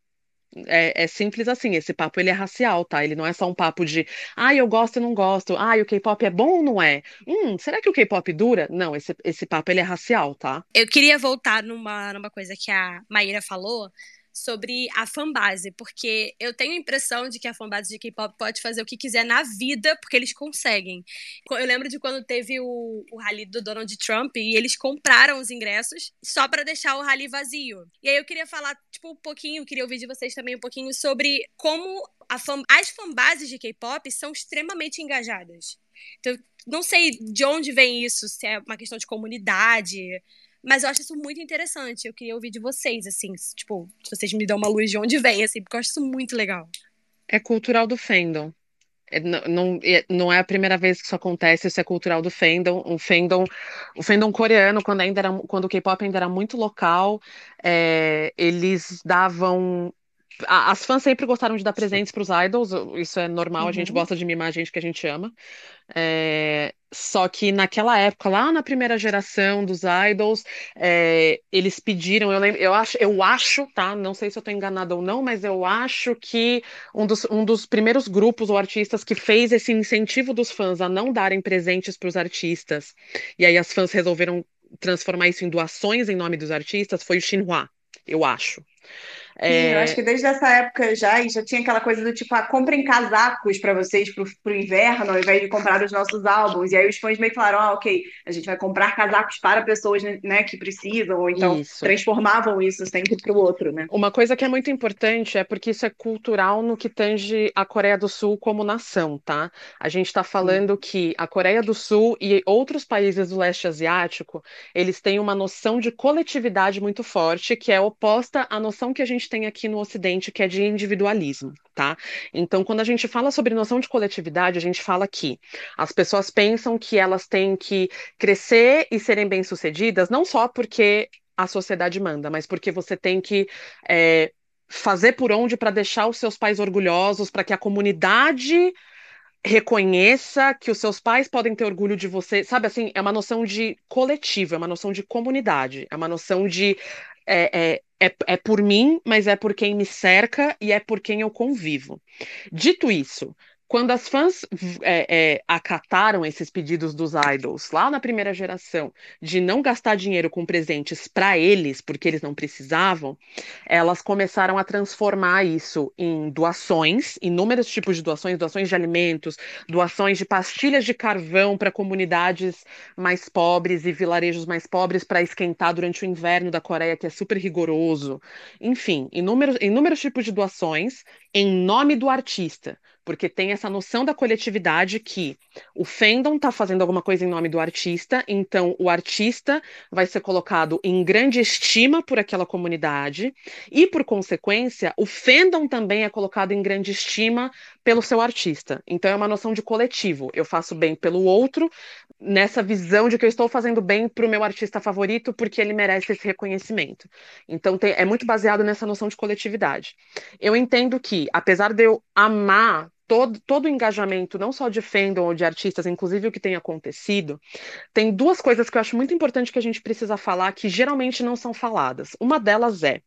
É, é, simples assim, esse papo ele é racial, tá? Ele não é só um papo de, ah, eu gosto e não gosto, ah, o K-pop é bom ou não é? Hum, será que o K-pop dura? Não, esse, esse papo ele é racial, tá? Eu queria voltar numa, numa coisa que a Maíra falou, sobre a fanbase, porque eu tenho a impressão de que a fanbase de K-pop pode fazer o que quiser na vida, porque eles conseguem. Eu lembro de quando teve o, o rally do Donald Trump e eles compraram os ingressos só para deixar o rally vazio. E aí eu queria falar, tipo, um pouquinho, queria ouvir de vocês também um pouquinho sobre como fan, as fanbases de K-pop são extremamente engajadas. Então, não sei de onde vem isso, se é uma questão de comunidade, mas eu acho isso muito interessante. Eu queria ouvir de vocês, assim, tipo, se vocês me dão uma luz de onde vem, assim, porque eu acho isso muito legal. É cultural do fandom. É, não, não, é, não é a primeira vez que isso acontece, isso é cultural do fandom. O fandom, o fandom coreano, quando ainda era, quando o K-pop ainda era muito local, é, eles davam as fãs sempre gostaram de dar presentes para os idols, isso é normal, uhum. a gente uhum. gosta de mimar a gente que a gente ama. É, só que naquela época, lá na primeira geração dos idols, é, eles pediram, eu, lembro, eu, acho, eu acho, tá? Não sei se eu estou enganada ou não, mas eu acho que um dos, um dos primeiros grupos ou artistas que fez esse incentivo dos fãs a não darem presentes para os artistas, e aí as fãs resolveram transformar isso em doações em nome dos artistas, foi o Xinhua, eu acho. É... eu acho que desde essa época já, já tinha aquela coisa do tipo, ah, comprem casacos para vocês pro, pro inverno, ao invés de comprar os nossos álbuns. E aí os fãs meio que falaram, ah, ok, a gente vai comprar casacos para pessoas né, que precisam, ou então isso. transformavam isso sempre para o outro, né? Uma coisa que é muito importante é porque isso é cultural no que tange a Coreia do Sul como nação, tá? A gente está falando Sim. que a Coreia do Sul e outros países do leste asiático, eles têm uma noção de coletividade muito forte, que é oposta à noção que a gente tem aqui no Ocidente, que é de individualismo, tá? Então, quando a gente fala sobre noção de coletividade, a gente fala que as pessoas pensam que elas têm que crescer e serem bem-sucedidas, não só porque a sociedade manda, mas porque você tem que é, fazer por onde para deixar os seus pais orgulhosos, para que a comunidade reconheça que os seus pais podem ter orgulho de você, sabe assim, é uma noção de coletivo, é uma noção de comunidade, é uma noção de é, é, é, é por mim, mas é por quem me cerca e é por quem eu convivo. Dito isso, quando as fãs é, é, acataram esses pedidos dos idols lá na primeira geração de não gastar dinheiro com presentes para eles, porque eles não precisavam, elas começaram a transformar isso em doações, inúmeros tipos de doações, doações de alimentos, doações de pastilhas de carvão para comunidades mais pobres e vilarejos mais pobres para esquentar durante o inverno da Coreia, que é super rigoroso. Enfim, inúmeros, inúmeros tipos de doações em nome do artista porque tem essa noção da coletividade que o fandom está fazendo alguma coisa em nome do artista, então o artista vai ser colocado em grande estima por aquela comunidade, e por consequência, o fandom também é colocado em grande estima pelo seu artista. Então é uma noção de coletivo. Eu faço bem pelo outro, nessa visão de que eu estou fazendo bem para o meu artista favorito porque ele merece esse reconhecimento. Então tem, é muito baseado nessa noção de coletividade. Eu entendo que, apesar de eu amar todo, todo o engajamento, não só de fandom ou de artistas, inclusive o que tem acontecido, tem duas coisas que eu acho muito importante que a gente precisa falar que geralmente não são faladas. Uma delas é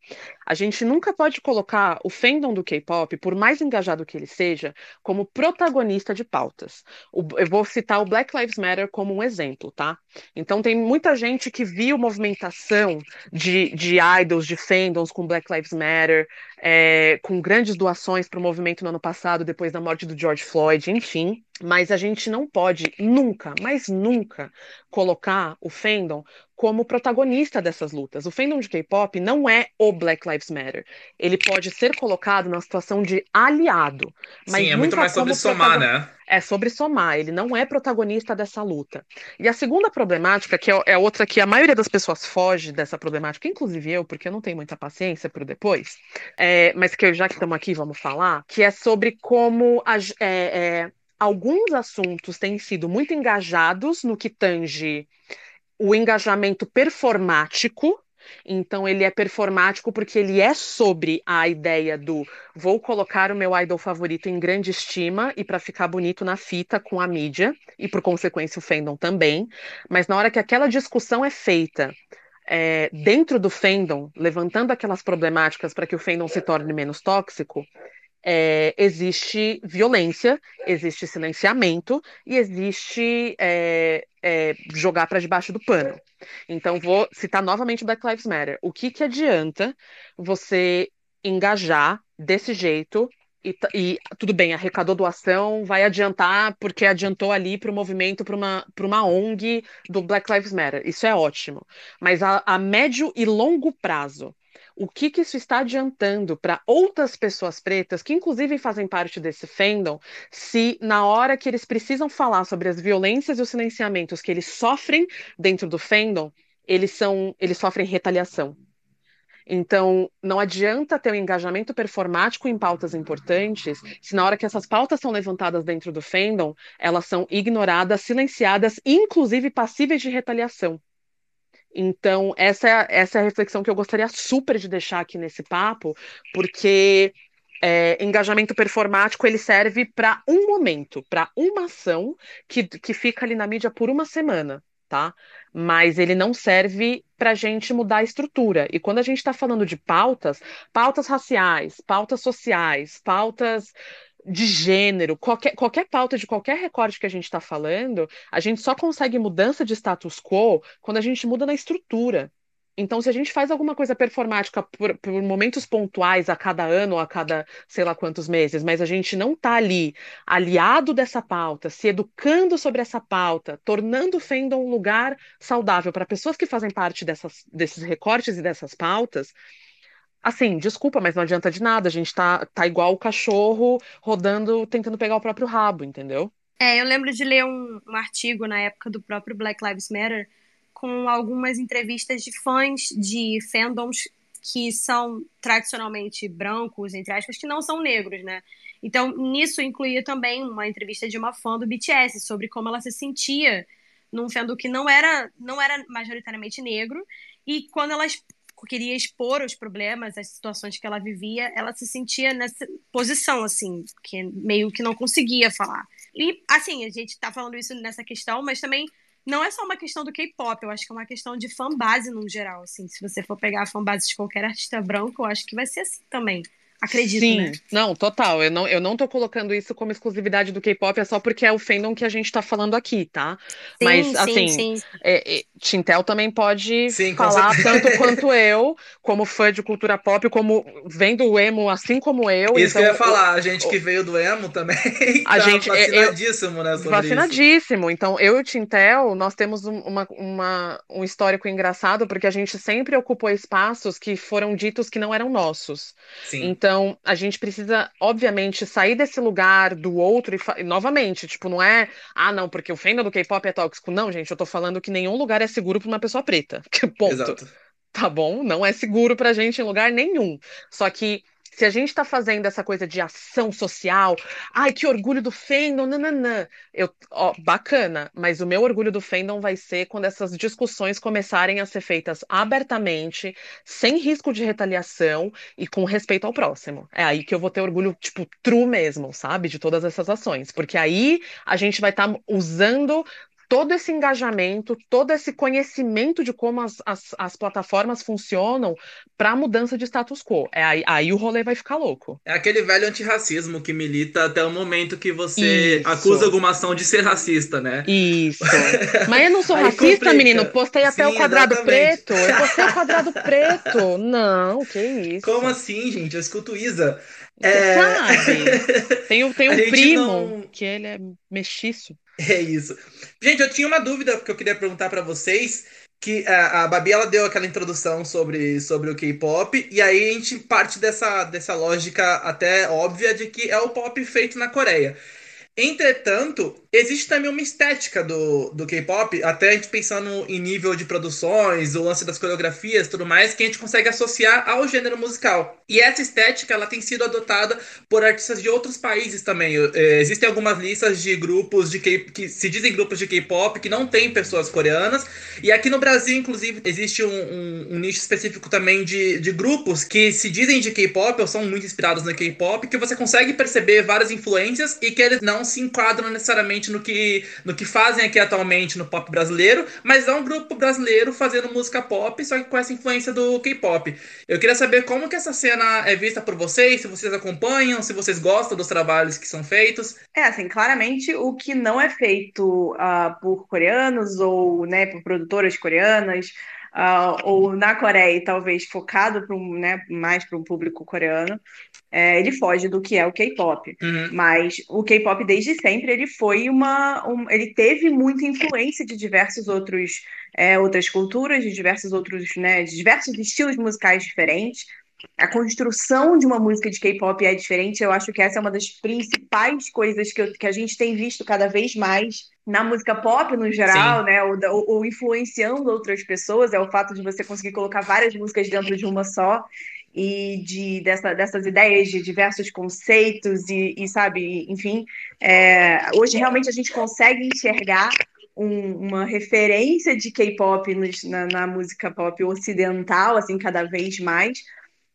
A gente nunca pode colocar o fandom do K-pop, por mais engajado que ele seja, como protagonista de pautas. O, eu vou citar o Black Lives Matter como um exemplo, tá? Então tem muita gente que viu movimentação de, de idols, de fandoms com Black Lives Matter, é, com grandes doações para o movimento no ano passado, depois da morte do George Floyd, enfim. Mas a gente não pode nunca, mas nunca, colocar o fandom como protagonista dessas lutas. O fandom de K-pop não é o Black Lives Matter. Ele pode ser colocado na situação de aliado. Mas Sim, é muito mais sobre somar, né? É sobre somar, ele não é protagonista dessa luta. E a segunda problemática, que é, é outra que a maioria das pessoas foge dessa problemática, inclusive eu, porque eu não tenho muita paciência para depois, é, mas que já que estamos aqui, vamos falar, que é sobre como a, é, é, alguns assuntos têm sido muito engajados no que tange o engajamento performático então ele é performático porque ele é sobre a ideia do vou colocar o meu idol favorito em grande estima e para ficar bonito na fita com a mídia e por consequência o fandom também. Mas na hora que aquela discussão é feita é, dentro do fandom, levantando aquelas problemáticas para que o fandom se torne menos tóxico, é, existe violência, existe silenciamento e existe é, é, jogar para debaixo do pano. Então, vou citar novamente Black Lives Matter. O que, que adianta você engajar desse jeito e, e, tudo bem, arrecadou doação, vai adiantar porque adiantou ali para o movimento, para uma, uma ONG do Black Lives Matter. Isso é ótimo. Mas a, a médio e longo prazo, o que, que isso está adiantando para outras pessoas pretas, que inclusive fazem parte desse fandom, se na hora que eles precisam falar sobre as violências e os silenciamentos que eles sofrem dentro do fandom, eles são, eles sofrem retaliação. Então, não adianta ter um engajamento performático em pautas importantes se na hora que essas pautas são levantadas dentro do fandom, elas são ignoradas, silenciadas, inclusive passíveis de retaliação. Então, essa é, a, essa é a reflexão que eu gostaria super de deixar aqui nesse papo, porque é, engajamento performático ele serve para um momento, para uma ação que, que fica ali na mídia por uma semana, tá? Mas ele não serve para a gente mudar a estrutura. E quando a gente está falando de pautas, pautas raciais, pautas sociais, pautas de gênero, qualquer, qualquer pauta de qualquer recorte que a gente está falando, a gente só consegue mudança de status quo quando a gente muda na estrutura. Então, se a gente faz alguma coisa performática por, por, momentos pontuais a cada ano ou a cada sei lá quantos meses, mas a gente não está ali aliado dessa pauta, se educando sobre essa pauta, tornando o fandom um lugar saudável para pessoas que fazem parte dessas, desses recortes e dessas pautas, Assim, desculpa, mas não adianta de nada. A gente tá, tá igual o cachorro rodando, tentando pegar o próprio rabo, entendeu? É, eu lembro de ler um, um artigo na época do próprio Black Lives Matter com algumas entrevistas de fãs de fandoms que são tradicionalmente brancos, entre aspas, que não são negros, né? Então, nisso incluía também uma entrevista de uma fã do BTS sobre como ela se sentia num fandom que não era, não era majoritariamente negro e quando elas queria expor os problemas, as situações que ela vivia, ela se sentia nessa posição, assim, que meio que não conseguia falar. E, assim, a gente tá falando isso nessa questão, mas também não é só uma questão do K-pop, eu acho que é uma questão de fanbase no geral, assim. Se você for pegar a fanbase de qualquer artista branco, eu acho que vai ser assim também. Acredito, Sim, né? não, total. Eu não, eu não tô colocando isso como exclusividade do K-pop, é só porque é o fandom que a gente tá falando aqui, tá? Sim, Mas, sim, assim, sim. É, é, Tintel também pode sim, falar tanto quanto eu, como fã de cultura pop, como vendo o emo assim como eu. Isso então, que eu ia falar, a gente que veio do emo também. a tá gente vacinadíssimo, eu, né? Sobre vacinadíssimo. Isso. Então, eu e o Tintel, nós temos uma, uma, um histórico engraçado, porque a gente sempre ocupou espaços que foram ditos que não eram nossos. Sim. Então, então, a gente precisa, obviamente, sair desse lugar do outro e, e novamente, tipo, não é, ah, não, porque o fandom do K-pop é tóxico. Não, gente, eu tô falando que nenhum lugar é seguro para uma pessoa preta. Ponto. Exato. Tá bom? Não é seguro pra gente em lugar nenhum. Só que se a gente está fazendo essa coisa de ação social, ai, que orgulho do fandom, nananã. Eu, ó, bacana, mas o meu orgulho do fandom vai ser quando essas discussões começarem a ser feitas abertamente, sem risco de retaliação e com respeito ao próximo. É aí que eu vou ter orgulho, tipo, true mesmo, sabe? De todas essas ações. Porque aí a gente vai estar tá usando todo esse engajamento, todo esse conhecimento de como as, as, as plataformas funcionam para a mudança de status quo. É, aí, aí o rolê vai ficar louco. É aquele velho antirracismo que milita até o momento que você Isso. acusa alguma ação de ser racista, né? Isso. Mas eu não sou racista, complica. menino. Postei até Sim, o quadrado exatamente. preto. Eu postei o quadrado preto. Não, que isso. Como assim, gente? Eu escuto Isa. É... Sabe? Tem, tem um primo não... que ele é mexiço. É isso. Gente, eu tinha uma dúvida que eu queria perguntar para vocês. Que a, a Babi ela deu aquela introdução sobre, sobre o K-pop, e aí a gente parte dessa, dessa lógica até óbvia de que é o pop feito na Coreia. Entretanto, existe também uma estética do, do K-pop, até a gente pensando em nível de produções, o lance das coreografias tudo mais, que a gente consegue associar ao gênero musical. E essa estética ela tem sido adotada por artistas de outros países também. É, existem algumas listas de grupos de K que se dizem grupos de K-pop que não tem pessoas coreanas. E aqui no Brasil, inclusive, existe um, um, um nicho específico também de, de grupos que se dizem de K-pop ou são muito inspirados no K-pop, que você consegue perceber várias influências e que eles não se enquadram necessariamente no que, no que fazem aqui atualmente no pop brasileiro, mas é um grupo brasileiro fazendo música pop, só que com essa influência do K-pop. Eu queria saber como que essa cena é vista por vocês, se vocês acompanham, se vocês gostam dos trabalhos que são feitos. É, assim, claramente o que não é feito uh, por coreanos ou né, por produtoras coreanas, uh, ou na Coreia, talvez focado um, né, mais para um público coreano, é, ele foge do que é o K-pop. Uhum. Mas o K-pop desde sempre ele foi uma, um, ele teve muita influência de diversos outros é, outras culturas, de diversos outros, né, de diversos estilos musicais diferentes. A construção de uma música de K-pop é diferente. Eu acho que essa é uma das principais coisas que, eu, que a gente tem visto cada vez mais na música pop no geral, Sim. né? Ou, ou, influenciando outras pessoas, é o fato de você conseguir colocar várias músicas dentro de uma só e de dessa, dessas ideias de diversos conceitos e, e sabe, enfim, é, hoje realmente a gente consegue enxergar um, uma referência de K-pop na, na, música pop ocidental, assim, cada vez mais.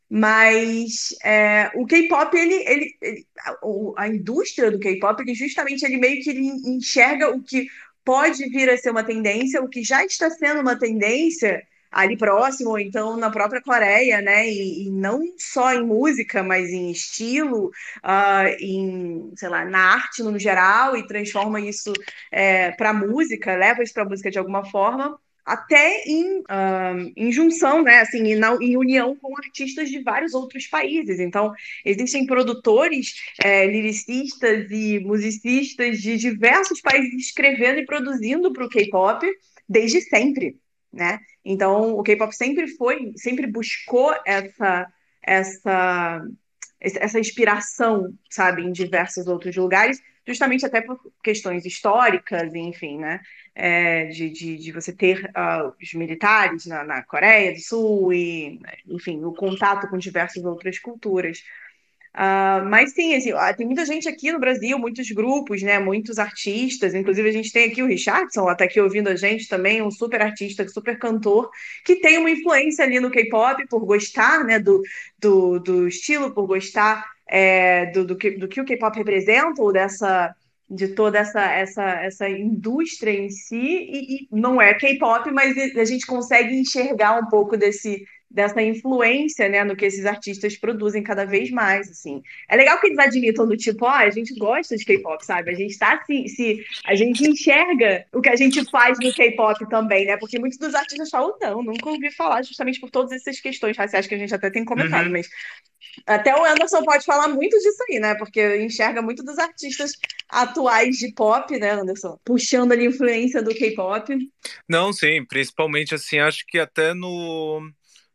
Mas é, o K-pop, ele, ele, ele, a, a indústria do K-pop, ele justamente ele meio que ele enxerga o que pode vir a ser uma tendência, o que já está sendo uma tendência, ali próximo, ou então na própria Coreia, né? E, e não só em música, mas em estilo, uh, em, sei lá, na arte no geral, e transforma isso é, para música, leva isso para música de alguma forma até em, em junção, né, assim, na, em união com artistas de vários outros países. Então, existem produtores, é, lyricistas e musicistas de diversos países escrevendo e produzindo para o K-pop desde sempre né? Então, o K-pop sempre foi, sempre buscou essa, essa, essa inspiração, sabe, em diversos outros lugares, justamente até por questões históricas, enfim, né? É, de, de, de, você ter uh, os militares na, na Coreia do Sul e, enfim, o contato com diversas outras culturas. Uh, mas sim, assim, tem muita gente aqui no Brasil, muitos grupos, né, muitos artistas, inclusive a gente tem aqui o Richardson, até aqui ouvindo a gente também, um super artista, super cantor, que tem uma influência ali no K-pop por gostar, né, do, do, do estilo, por gostar é, do, do, que, do que o K-pop representa, ou dessa de toda essa, essa, essa indústria em si, e, e não é K-pop, mas a gente consegue enxergar um pouco desse dessa influência, né, no que esses artistas produzem cada vez mais, assim. É legal que eles admitam do tipo, ó, oh, a gente gosta de K-pop, sabe? A gente tá assim, se a gente enxerga o que a gente faz no K-pop também, né? Porque muitos dos artistas falam, não, nunca ouvi falar justamente por todas essas questões raciais que a gente até tem comentado, uhum. mas até o Anderson pode falar muito disso aí, né? Porque enxerga muito dos artistas atuais de pop, né, Anderson? Puxando ali a influência do K-pop. Não, sim, principalmente assim, acho que até no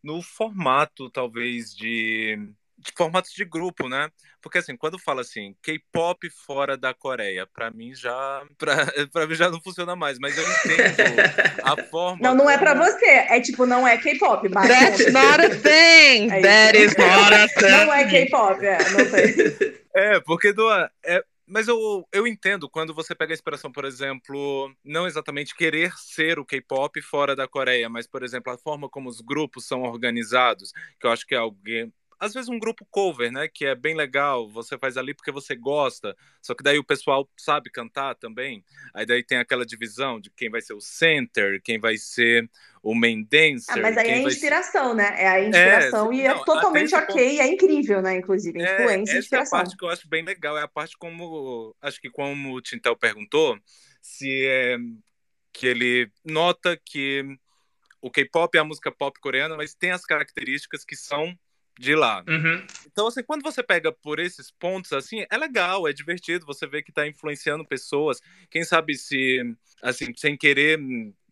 no formato, talvez, de, de formatos de grupo, né? Porque assim, quando fala assim, K-pop fora da Coreia, para mim já para mim já não funciona mais, mas eu entendo a forma Não, não é para você, é tipo não é K-pop, That's not a thing. É That is not a thing. Não é K-pop, é, não sei. É, porque do é, mas eu, eu entendo quando você pega a inspiração, por exemplo, não exatamente querer ser o K-pop fora da Coreia, mas, por exemplo, a forma como os grupos são organizados, que eu acho que é alguém, às vezes um grupo cover, né? Que é bem legal, você faz ali porque você gosta, só que daí o pessoal sabe cantar também. Aí daí tem aquela divisão de quem vai ser o center, quem vai ser o main dancer. Ah, mas aí é a inspiração, ser... né? É a inspiração é, e é não, totalmente ok, ponto... é incrível, né? Inclusive, é, influência e inspiração. É a parte que eu acho bem legal, é a parte como, acho que como o Tintel perguntou, se é que ele nota que o K-pop é a música pop coreana, mas tem as características que são de lá. Uhum. Então, assim, quando você pega por esses pontos, assim, é legal, é divertido, você vê que está influenciando pessoas. Quem sabe se, assim, sem querer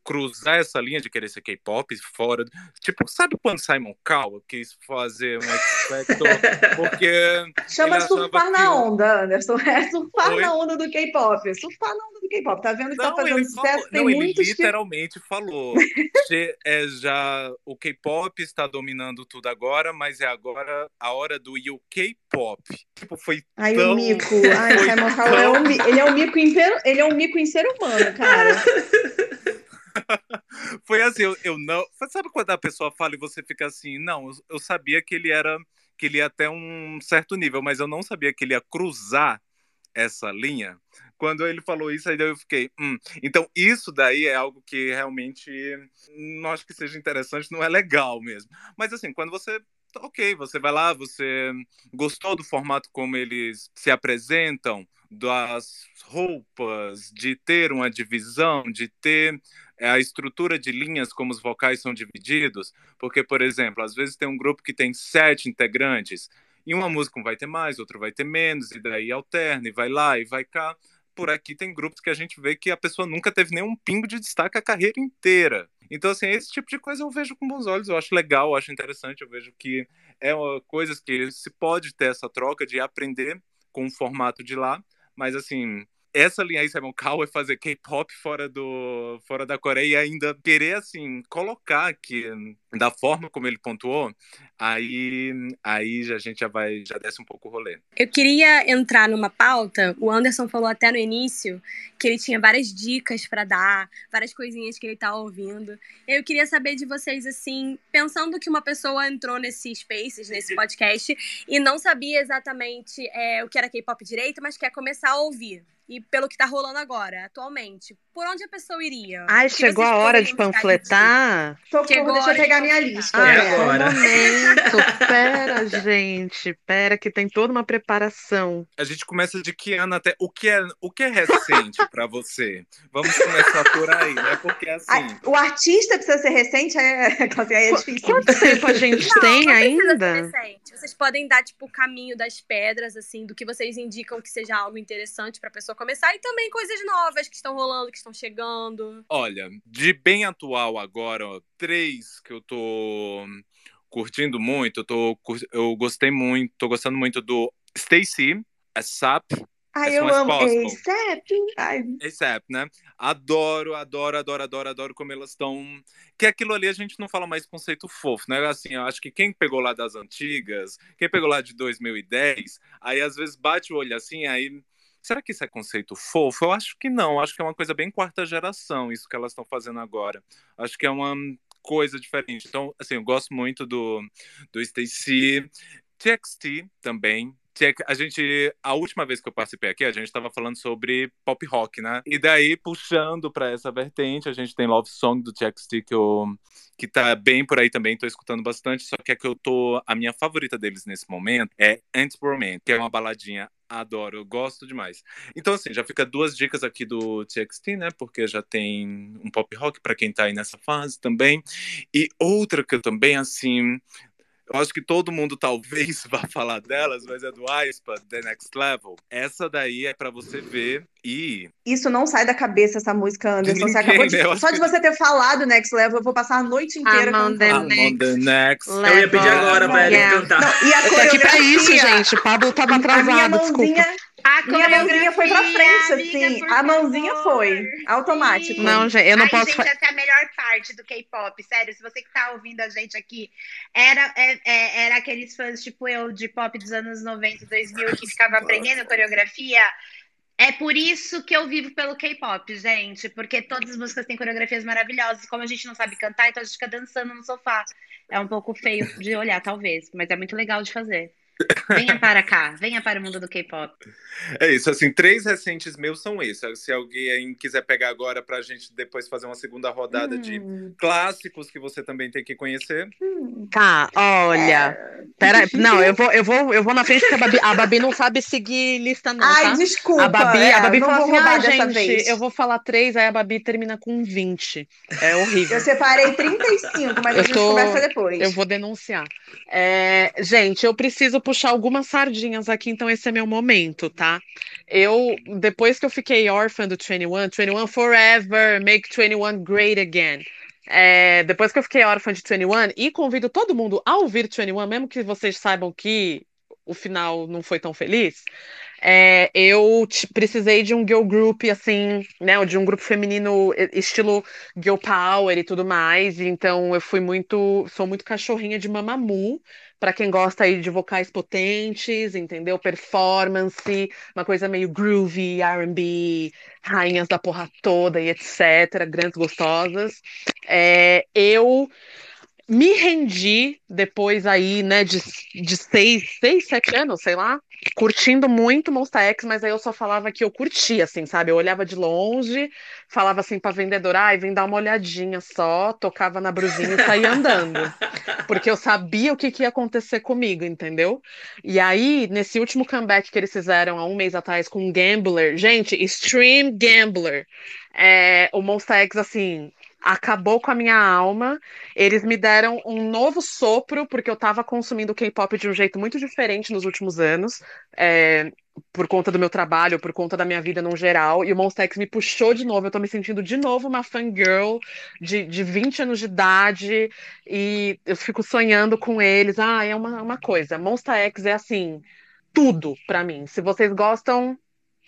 cruzar essa linha de querer ser K-pop fora. Tipo, sabe quando Simon Cowell quis fazer um X-Factor? Porque. Chama surfar na onda, Anderson. É surfar Oi? na onda do K-pop. Surfar na onda do K-pop. Tá vendo que tá não, tá fazendo sucesso? Falou, Tem não, muitos ele literalmente que... falou. é já o K-pop está dominando tudo agora, mas é agora a hora do UK Pop. Tipo, foi Ai, tão... o mico. Ai, Simon Cowell é um, ele é um mico em, ele é um mico em ser humano, cara. Foi assim, eu, eu, não. Sabe quando a pessoa fala e você fica assim, não, eu sabia que ele era que ele ia até um certo nível, mas eu não sabia que ele ia cruzar essa linha. Quando ele falou isso, aí eu fiquei, hum. Então, isso daí é algo que realmente não acho que seja interessante, não é legal mesmo. Mas assim, quando você ok, você vai lá, você gostou do formato como eles se apresentam, das roupas, de ter uma divisão, de ter é, a estrutura de linhas como os vocais são divididos, porque, por exemplo, às vezes tem um grupo que tem sete integrantes, e uma música vai ter mais, outra vai ter menos, e daí alterna, e vai lá, e vai cá. Por aqui tem grupos que a gente vê que a pessoa nunca teve nenhum pingo de destaque a carreira inteira. Então, assim, esse tipo de coisa eu vejo com bons olhos, eu acho legal, eu acho interessante, eu vejo que é uma, coisas que se pode ter essa troca de aprender com o formato de lá, mas assim, essa linha aí, Simon Cowell, é fazer K-pop fora, do, fora da Coreia e ainda querer, assim, colocar que, da forma como ele pontuou, aí, aí a gente já vai, já desce um pouco o rolê. Eu queria entrar numa pauta, o Anderson falou até no início que ele tinha várias dicas para dar, várias coisinhas que ele tá ouvindo. Eu queria saber de vocês, assim, pensando que uma pessoa entrou nesse Spaces, nesse podcast, e não sabia exatamente é, o que era K-pop direito, mas quer começar a ouvir e pelo que tá rolando agora, atualmente, por onde a pessoa iria? Ai, chegou a hora de panfletar? Socorro, deixa eu pegar minha lista. Ai, é agora. Um momento. pera, gente, pera que tem toda uma preparação. A gente começa de que ano até o que é, o que é recente para você? Vamos começar por aí, né? Porque assim, Ai, o artista precisa ser recente, é, é difícil. Quanto tempo a gente não, tem não ainda? Vocês podem dar tipo o caminho das pedras assim, do que vocês indicam que seja algo interessante para pessoa começar e também coisas novas que estão rolando, que estão chegando. Olha, de bem atual agora, ó, três que eu tô curtindo muito, eu, tô, eu gostei muito, tô gostando muito do Stacy, ASAP. Ai, eu amo ASAP. ASAP, né? Adoro, adoro, adoro, adoro, adoro como elas estão. Que aquilo ali a gente não fala mais conceito fofo, né? Assim, eu acho que quem pegou lá das antigas, quem pegou lá de 2010, aí às vezes bate o olho assim, aí Será que isso é conceito fofo? Eu acho que não. Acho que é uma coisa bem quarta geração, isso que elas estão fazendo agora. Acho que é uma coisa diferente. Então, assim, eu gosto muito do, do Stacy. TXT também, a gente a última vez que eu participei aqui a gente estava falando sobre pop rock né e daí puxando para essa vertente a gente tem Love Song do TXT que eu que tá bem por aí também tô escutando bastante só que é que eu tô a minha favorita deles nesse momento é Anti-Romance que é uma baladinha Adoro, gosto demais. Então, assim, já fica duas dicas aqui do TXT, né? Porque já tem um pop rock para quem tá aí nessa fase também. E outra que eu também, assim, eu acho que todo mundo talvez vá falar delas, mas é do Aespa, The Next Level. Essa daí é para você ver e. Isso não sai da cabeça, essa música, Anderson. Ninguém, você acabou de... né? Só de você ter falado Next Level, eu vou passar a noite inteira I'm cantando. The next, the next level. Eu ia pedir agora pra ele cantar. Não, e a eu tô aqui pra isso, gente. O Pablo tava atrasado, desculpa. A minha mãozinha foi pra frente, assim. A mãozinha foi. Automático. Não, gente, eu não Ai, posso. Gente, essa é a melhor parte do K-pop. Sério, se você que tá ouvindo a gente aqui, era, é, é, era aqueles fãs tipo eu de pop dos anos 90 e 2000 que ficava aprendendo coreografia. É por isso que eu vivo pelo K-pop, gente, porque todas as músicas têm coreografias maravilhosas. Como a gente não sabe cantar, então a gente fica dançando no sofá. É um pouco feio de olhar, talvez, mas é muito legal de fazer. Venha para cá, venha para o mundo do K-pop. É isso, assim, três recentes meus são esses. Se alguém quiser pegar agora para a gente depois fazer uma segunda rodada hum. de clássicos que você também tem que conhecer. Tá, olha. É... Pera, não, eu vou, eu vou, eu vou na frente porque a Babi, a Babi não sabe seguir lista, não. Ai, tá? desculpa. A Babi, é, a Babi falou assim: ah, gente, vez. eu vou falar três, aí a Babi termina com 20. É horrível. Eu separei 35, mas eu a gente tô... conversa depois. Eu vou denunciar. É, gente, eu preciso puxar algumas sardinhas aqui, então esse é meu momento, tá? Eu, depois que eu fiquei órfã do 21, 21 Forever, Make 21 Great Again. É, depois que eu fiquei órfã de 21, e convido todo mundo a ouvir 21, mesmo que vocês saibam que o final não foi tão feliz, é, eu precisei de um girl group, assim, né, de um grupo feminino estilo girl power e tudo mais, então eu fui muito, sou muito cachorrinha de Mamamoo, para quem gosta aí de vocais potentes, entendeu? Performance, uma coisa meio groovy, R&B, rainhas da porra toda e etc, grandes gostosas. É, eu me rendi depois aí, né, de, de seis, seis, sete anos, sei lá, curtindo muito Monster X, mas aí eu só falava que eu curtia, assim, sabe? Eu olhava de longe, falava assim pra vendedora, ai, vem dar uma olhadinha só, tocava na brusinha e saía andando. Porque eu sabia o que, que ia acontecer comigo, entendeu? E aí, nesse último comeback que eles fizeram há um mês atrás com Gambler, gente, Extreme Gambler, é, o Monster X, assim, acabou com a minha alma. Eles me deram um novo sopro, porque eu estava consumindo K-pop de um jeito muito diferente nos últimos anos, é, por conta do meu trabalho, por conta da minha vida no geral. E o Monster X me puxou de novo. Eu estou me sentindo de novo uma fangirl de, de 20 anos de idade, e eu fico sonhando com eles. Ah, é uma, uma coisa. Monster X é assim. Tudo para mim. Se vocês gostam,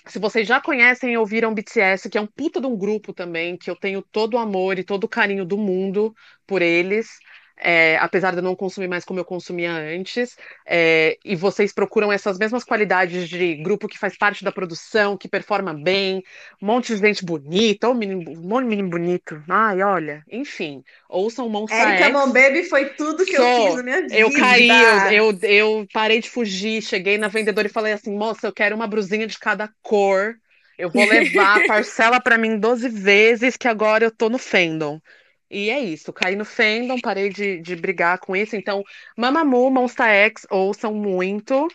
se vocês já conhecem e ouviram BTS, que é um puta de um grupo também, que eu tenho todo o amor e todo o carinho do mundo por eles, é, apesar de eu não consumir mais como eu consumia antes, é, e vocês procuram essas mesmas qualidades de grupo que faz parte da produção, que performa bem, um monte de gente bonita, um, menino, um monte de menino bonito, ai, olha, enfim, ouçam Monster Erika X. Baby foi tudo que Sou, eu fiz na minha vida. Eu caí, eu, eu, eu parei de fugir, cheguei na vendedora e falei assim, moça, eu quero uma brusinha de cada cor, eu vou levar, parcela para mim 12 vezes, que agora eu tô no fandom. E é isso, caí no fandom, parei de, de brigar com isso. Então, Mamamoo, Monster X, ouçam muito.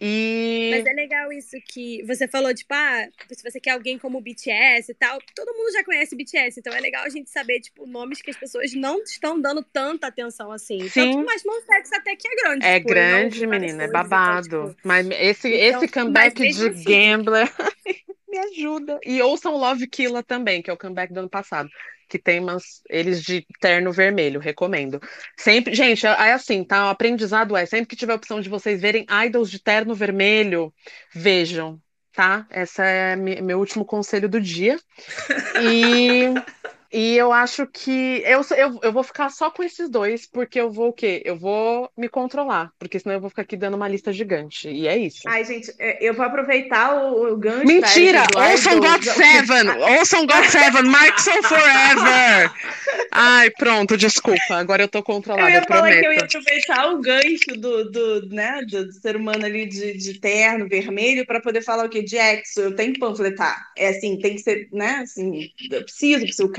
E... Mas é legal isso que você falou, tipo, ah, se você quer alguém como o BTS e tal, todo mundo já conhece BTS, então é legal a gente saber, tipo, nomes que as pessoas não estão dando tanta atenção assim. Sim. Tanto, mas X até que é grande. É tipo, grande, menina, é babado. Então, tipo... Mas esse, então, esse comeback de assim... Gambler me ajuda. E ouçam Love Killa também, que é o comeback do ano passado que tem umas, eles de terno vermelho, recomendo. Sempre, gente, é, é assim, tá? O aprendizado é, sempre que tiver a opção de vocês verem idols de terno vermelho, vejam, tá? Esse é meu último conselho do dia. E E eu acho que eu, eu, eu vou ficar só com esses dois, porque eu vou o quê? Eu vou me controlar, porque senão eu vou ficar aqui dando uma lista gigante. E é isso. Ai, gente, é, eu vou aproveitar o, o gancho. Mentira! Ouçam God Seven! Ouçam God Seven! Markson Forever! Ai, pronto, desculpa. Agora eu tô controlada. Eu ia eu falar prometo. que eu ia aproveitar o gancho do, do, né, do ser humano ali de, de terno vermelho para poder falar o quê? De exo. Eu tenho que panfletar. É assim, tem que ser, né? Assim, eu preciso, preciso o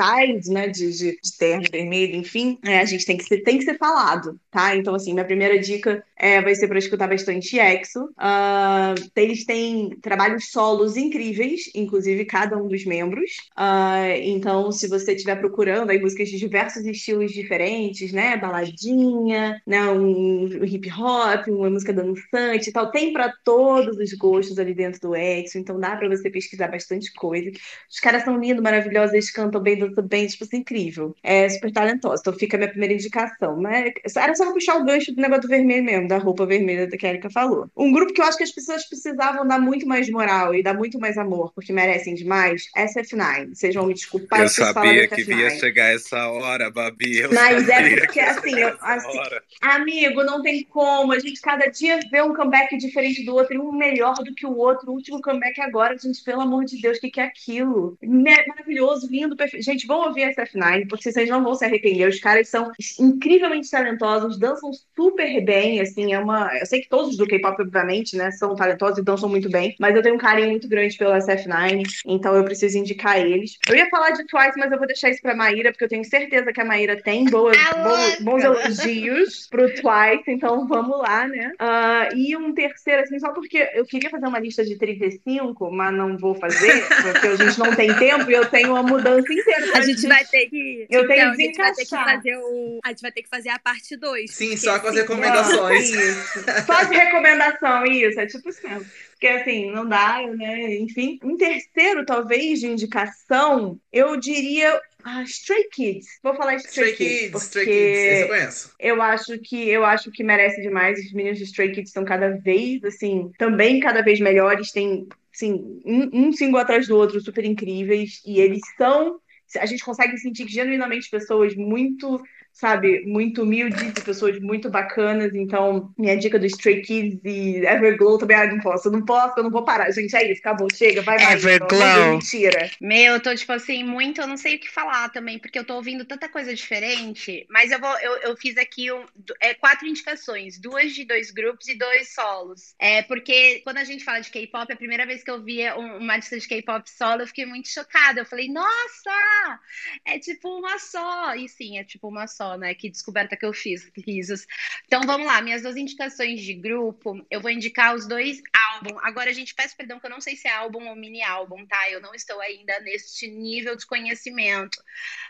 né, de, de, de terno vermelho, enfim, é, a gente tem que, ser, tem que ser falado, tá? Então, assim, minha primeira dica é, vai ser para escutar bastante EXO. Uh, eles têm trabalhos solos incríveis, inclusive cada um dos membros. Uh, então, se você estiver procurando aí músicas de diversos estilos diferentes, né, baladinha, né, um, um hip hop, uma música dançante e tal, tem para todos os gostos ali dentro do EXO, então dá para você pesquisar bastante coisa. Os caras são lindos, maravilhosos, eles cantam bem, dançam bem, tipo assim, incrível. É super talentosa. Então fica a minha primeira indicação, né? Era só pra puxar o gancho do negócio do vermelho mesmo, da roupa vermelha que a Erika falou. Um grupo que eu acho que as pessoas precisavam dar muito mais moral e dar muito mais amor, porque merecem demais, SF9. Vocês vão me desculpar. Eu sabia que ia chegar essa hora, Babi. Eu Mas é porque, assim, eu, assim amigo, não tem como. A gente cada dia vê um comeback diferente do outro, e um melhor do que o outro. O último comeback agora, gente, pelo amor de Deus, o que, que é aquilo? Maravilhoso, lindo, perfeito. Gente, vão ouvir SF9, porque vocês não vão se arrepender. Os caras são incrivelmente talentosos, dançam super bem, assim, é uma... Eu sei que todos do K-pop, obviamente, né, são talentosos e dançam muito bem, mas eu tenho um carinho muito grande pelo SF9, então eu preciso indicar eles. Eu ia falar de Twice, mas eu vou deixar isso pra Maíra, porque eu tenho certeza que a Maíra tem boas, bons, bons elogios pro Twice, então vamos lá, né? Uh, e um terceiro, assim, só porque eu queria fazer uma lista de 35, mas não vou fazer, porque a gente não tem tempo e eu tenho uma mudança inteira. A gente vai ter que. Eu tenho então, a gente vai ter que fazer o. A gente vai ter que fazer a parte 2. Sim, só com as recomendações. Isso. Só de recomendação, isso. É tipo assim. Porque assim, não dá, né? Enfim. Um terceiro, talvez, de indicação, eu diria ah, Stray Kids. Vou falar de Stray, Stray Kids. Kids Stray Kids, esse eu conheço. Eu acho que eu acho que merece demais. Os meninos de Stray Kids estão cada vez, assim, também cada vez melhores. Tem, assim, um, um single atrás do outro super incríveis. E eles são. A gente consegue sentir que genuinamente pessoas muito sabe, muito humildes e pessoas muito bacanas. Então, minha dica do Stray Kids e Everglow também, ah, não posso, não posso, eu não vou parar. Gente, é isso, acabou, chega, vai mais. Everglow. Mentira. Meu, eu tô, tipo assim, muito, eu não sei o que falar também, porque eu tô ouvindo tanta coisa diferente, mas eu vou, eu, eu fiz aqui um, é, quatro indicações, duas de dois grupos e dois solos. É, porque quando a gente fala de K-pop, a primeira vez que eu via uma lista de K-pop solo, eu fiquei muito chocada. Eu falei, nossa, é tipo uma só. E sim, é tipo uma só né? Que descoberta que eu fiz, risos. Então vamos lá, minhas duas indicações de grupo, eu vou indicar os dois álbuns. Agora, a gente, peço perdão que eu não sei se é álbum ou mini álbum, tá? Eu não estou ainda neste nível de conhecimento.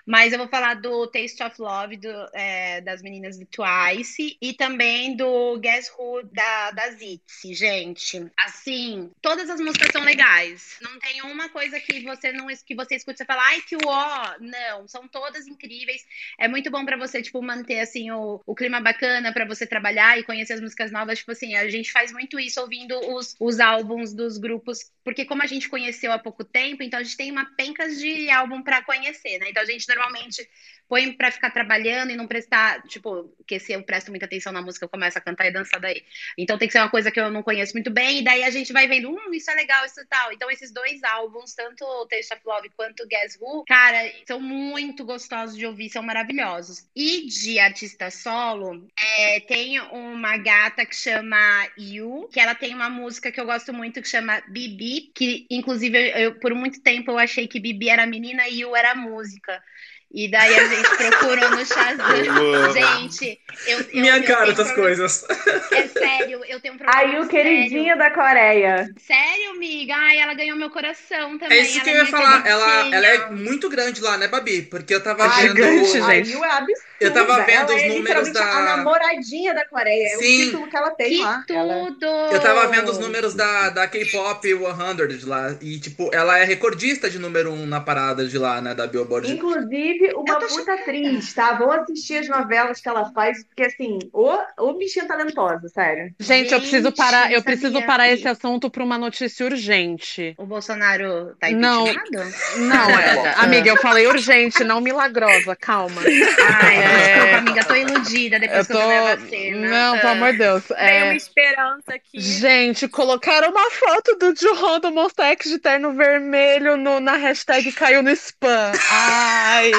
Mas eu vou falar do Taste of Love do, é, das meninas do Twice e também do Guess Who da, da Zitzy, gente. Assim, todas as músicas são legais. Não tem uma coisa que você não que você escuta e fala, ai, que ó. Não, são todas incríveis. É muito bom para você tipo, manter, assim, o, o clima bacana para você trabalhar e conhecer as músicas novas. Tipo assim, a gente faz muito isso ouvindo os, os álbuns dos grupos, porque como a gente conheceu há pouco tempo, então a gente tem uma pencas de álbum para conhecer, né? Então a gente normalmente põe para ficar trabalhando e não prestar, tipo, porque se eu presto muita atenção na música, eu começo a cantar e dançar daí. Então tem que ser uma coisa que eu não conheço muito bem, e daí a gente vai vendo, hum, isso é legal, isso e tal. Então esses dois álbuns, tanto o Taste of Love quanto Guess Who, cara, são muito gostosos de ouvir, são maravilhosos. E de artista solo, é, tem uma gata que chama Yu, que ela tem uma música que eu gosto muito que chama Bibi, que inclusive eu, por muito tempo eu achei que Bibi era menina e Yu era música. E daí a gente procurou no Shazam. gente, eu, eu Minha eu cara, essas coisas. É sério, eu tenho um problema. Aí o queridinha da Coreia. Sério, amiga? Ai, ela ganhou meu coração também. É isso que ela eu ia é falar. Ela, ela é muito grande lá, né, Babi? Porque eu tava vendo. gigante, gente. Aí é absurdo. Eu tava vendo ela os é números da- A namoradinha da Coreia. É o Sim. título que ela tem Que lá. Ela- tudo! Eu tava vendo os números da, da K-pop 100 lá. E, tipo, ela é recordista de número 1 na parada de lá, né? Da Billboard. Inclusive, uma Eu tô puta chocada. atriz, tá? Vão assistir as novelas que ela faz, porque assim, ô, ô bichinha talentosa, sério. Gente, eu preciso parar, eu preciso parar que- esse assunto para uma notícia urgente. O Bolsonaro tá Não. impeachmentado? Não, é, amiga, eu falei urgente, não milagrosa, calma. Ai, É. desculpa, amiga, tô iludida Eu depois que tô. eu tomei a vacina. Não, pelo amor de Deus. Tem É... uma esperança aqui. Gente, colocaram uma foto do Johan do Monster X de terno vermelho no- na hashtag caiu no spam. Ai.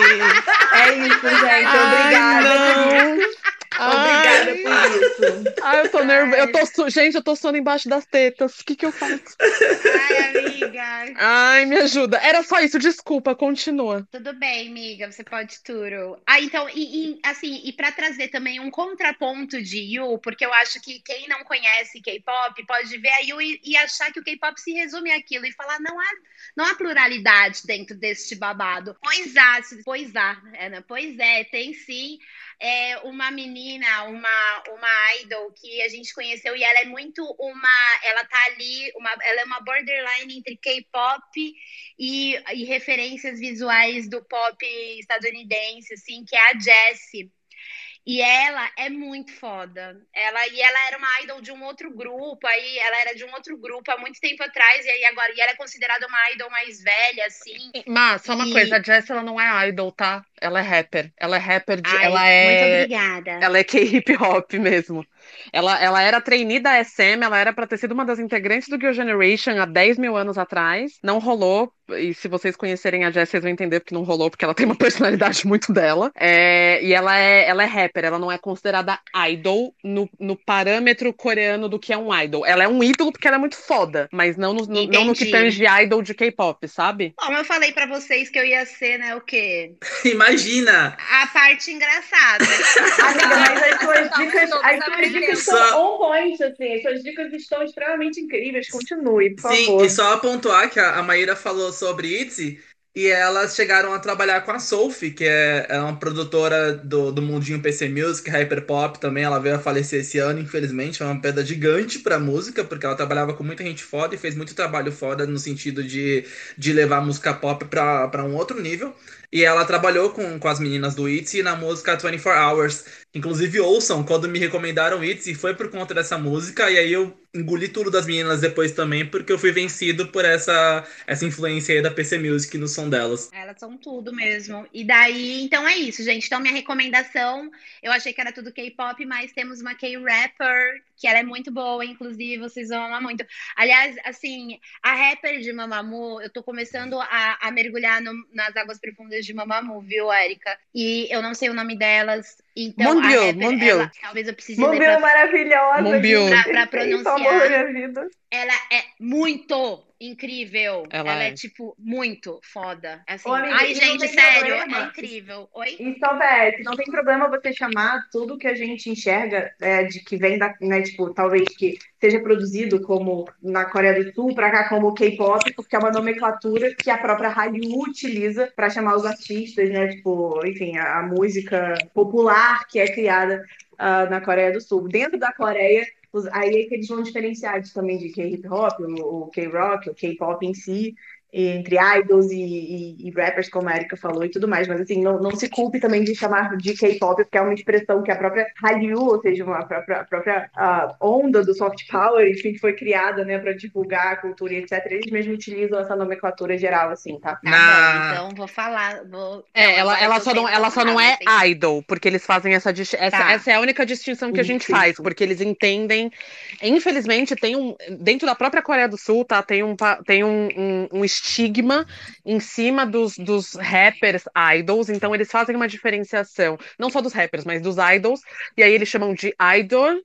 É isso, gente. Ai, Obrigada. não. Obrigada Ai. por isso. Ai, eu tô nervosa. Eu tô su... Gente, eu tô suando embaixo das tetas. O que que eu faço? Ai, amiga. Ai, me ajuda. Era só isso, desculpa, continua. Tudo bem, amiga, você pode tudo. Ah, então, e, e, assim, e para trazer também um contraponto de Yu, porque eu acho que quem não conhece K-pop pode ver a Yu e, e achar que o K-pop se resume àquilo e falar não há, não há pluralidade dentro deste babado. Pois há, pois há, Ana, pois é, tem sim. É uma menina, uma, uma idol que a gente conheceu e ela é muito uma. Ela tá ali, uma, ela é uma borderline entre K-pop e, e referências visuais do pop estadunidense, assim, que é a Jessie. E ela é muito foda. Ela e ela era uma idol de um outro grupo, aí ela era de um outro grupo há muito tempo atrás e aí agora e ela é considerada uma idol mais velha assim. Mas só uma E- coisa, a Jess ela não é idol, tá? Ela é rapper. Ela é rapper de, Ai, ela Muito é obrigada. ela é K-hip hop mesmo. Ela, ela era trainee da SM, ela era pra ter sido uma das integrantes do Girl Generation há 10 mil anos atrás. Não rolou, e se vocês conhecerem a Jess, vocês vão entender porque não rolou, porque ela tem uma personalidade muito dela. É, e ela é, ela é rapper, ela não é considerada idol no, no parâmetro coreano do que é um idol. Ela é um ídolo porque ela é muito foda, mas não no, no- não no que tange idol de K-pop, sabe? Como eu falei pra vocês que eu ia ser, né, o quê? Imagina! A parte engraçada. Amiga, mas as suas dicas, as suas dicas Só- estão on point, assim. As suas dicas estão extremamente incríveis. Continue, por Sim, favor. e só pontuar que a, a Maíra falou sobre ITZY e elas chegaram a trabalhar com a Sophie, que é, é uma produtora do, do mundinho PC Music, Hyperpop também. Ela veio a falecer esse ano, infelizmente. É uma perda gigante pra música, porque ela trabalhava com muita gente foda e fez muito trabalho foda no sentido de, de levar a música pop pra, pra um outro nível. E ela trabalhou com, com as meninas do ITZY na música 24 Hours. Inclusive, ouçam, quando me recomendaram ITZY, foi por conta dessa música. E aí eu engoli tudo das meninas depois também, porque eu fui vencido por essa, essa influência aí da PC Music no som delas. Elas são tudo mesmo. E daí, então é isso, gente. Então, minha recomendação, eu achei que era tudo K-pop, mas temos uma K-rapper, que ela é muito boa, inclusive, vocês vão amar muito. Aliás, assim, a rapper de Mamamoo, eu tô começando a, a mergulhar no- nas águas profundas de Mamamoo, viu, Érica? E eu não sei o nome delas. Então, rapper, ela- talvez eu precise ler Mobil pra maravilhosa. Gente. Pra- pra pronunciar. ela é muito incrível. Ela Ela, é. é. tipo, muito foda. Assim, Ô, amiga, ai, gente, sério, problema. é incrível. Oi? E só, PS, não tem problema você chamar tudo que a gente enxerga é, de que vem da, né, tipo, talvez que seja produzido como na Coreia do Sul, pra cá como K-pop, porque é uma nomenclatura que a própria Hallyu utiliza pra chamar os artistas, né, tipo, enfim, a, a música popular que é criada ah, na Coreia do Sul. Dentro da Coreia, aí é que eles vão diferenciar também de K-hip hop, o K-rock, o K-pop em si, entre idols e, e- e rappers, como a Erika falou, e tudo mais. Mas, assim, não, não se culpe também de chamar de K-pop, porque é uma expressão que a própria Hallyu, ou seja, uma, a própria, a própria ah, onda do soft power, enfim, que foi criada, né, para divulgar a cultura e etc., eles mesmos utilizam essa nomenclatura geral, assim, tá? Tá Na- bom, então vou falar. Vou... É, ela, ela só não, ela só não é idol, porque eles fazem essa essa, Tá. essa é a única distinção que a gente Isso, faz, isso. porque eles entendem. Infelizmente, tem um dentro da própria Coreia do Sul, tá? Tem um, pa- tem um, um, um estigma em cima dos, dos rappers idols, então eles fazem uma diferenciação, não só dos rappers, mas dos idols, e aí eles chamam de idol.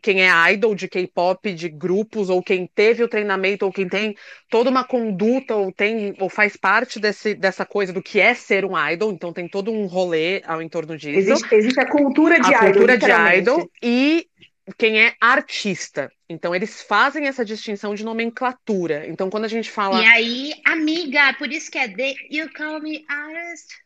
Quem é idol de K-pop, de grupos, ou quem teve o treinamento, ou quem tem toda uma conduta ou tem ou faz parte desse, dessa coisa do que é ser um idol, então tem todo um rolê ao entorno disso. Existe, existe a cultura de a idol, cultura de idol e quem é artista. Então eles fazem essa distinção de nomenclatura. Então quando a gente fala E aí, amiga, por isso que é The You Call Me Artist.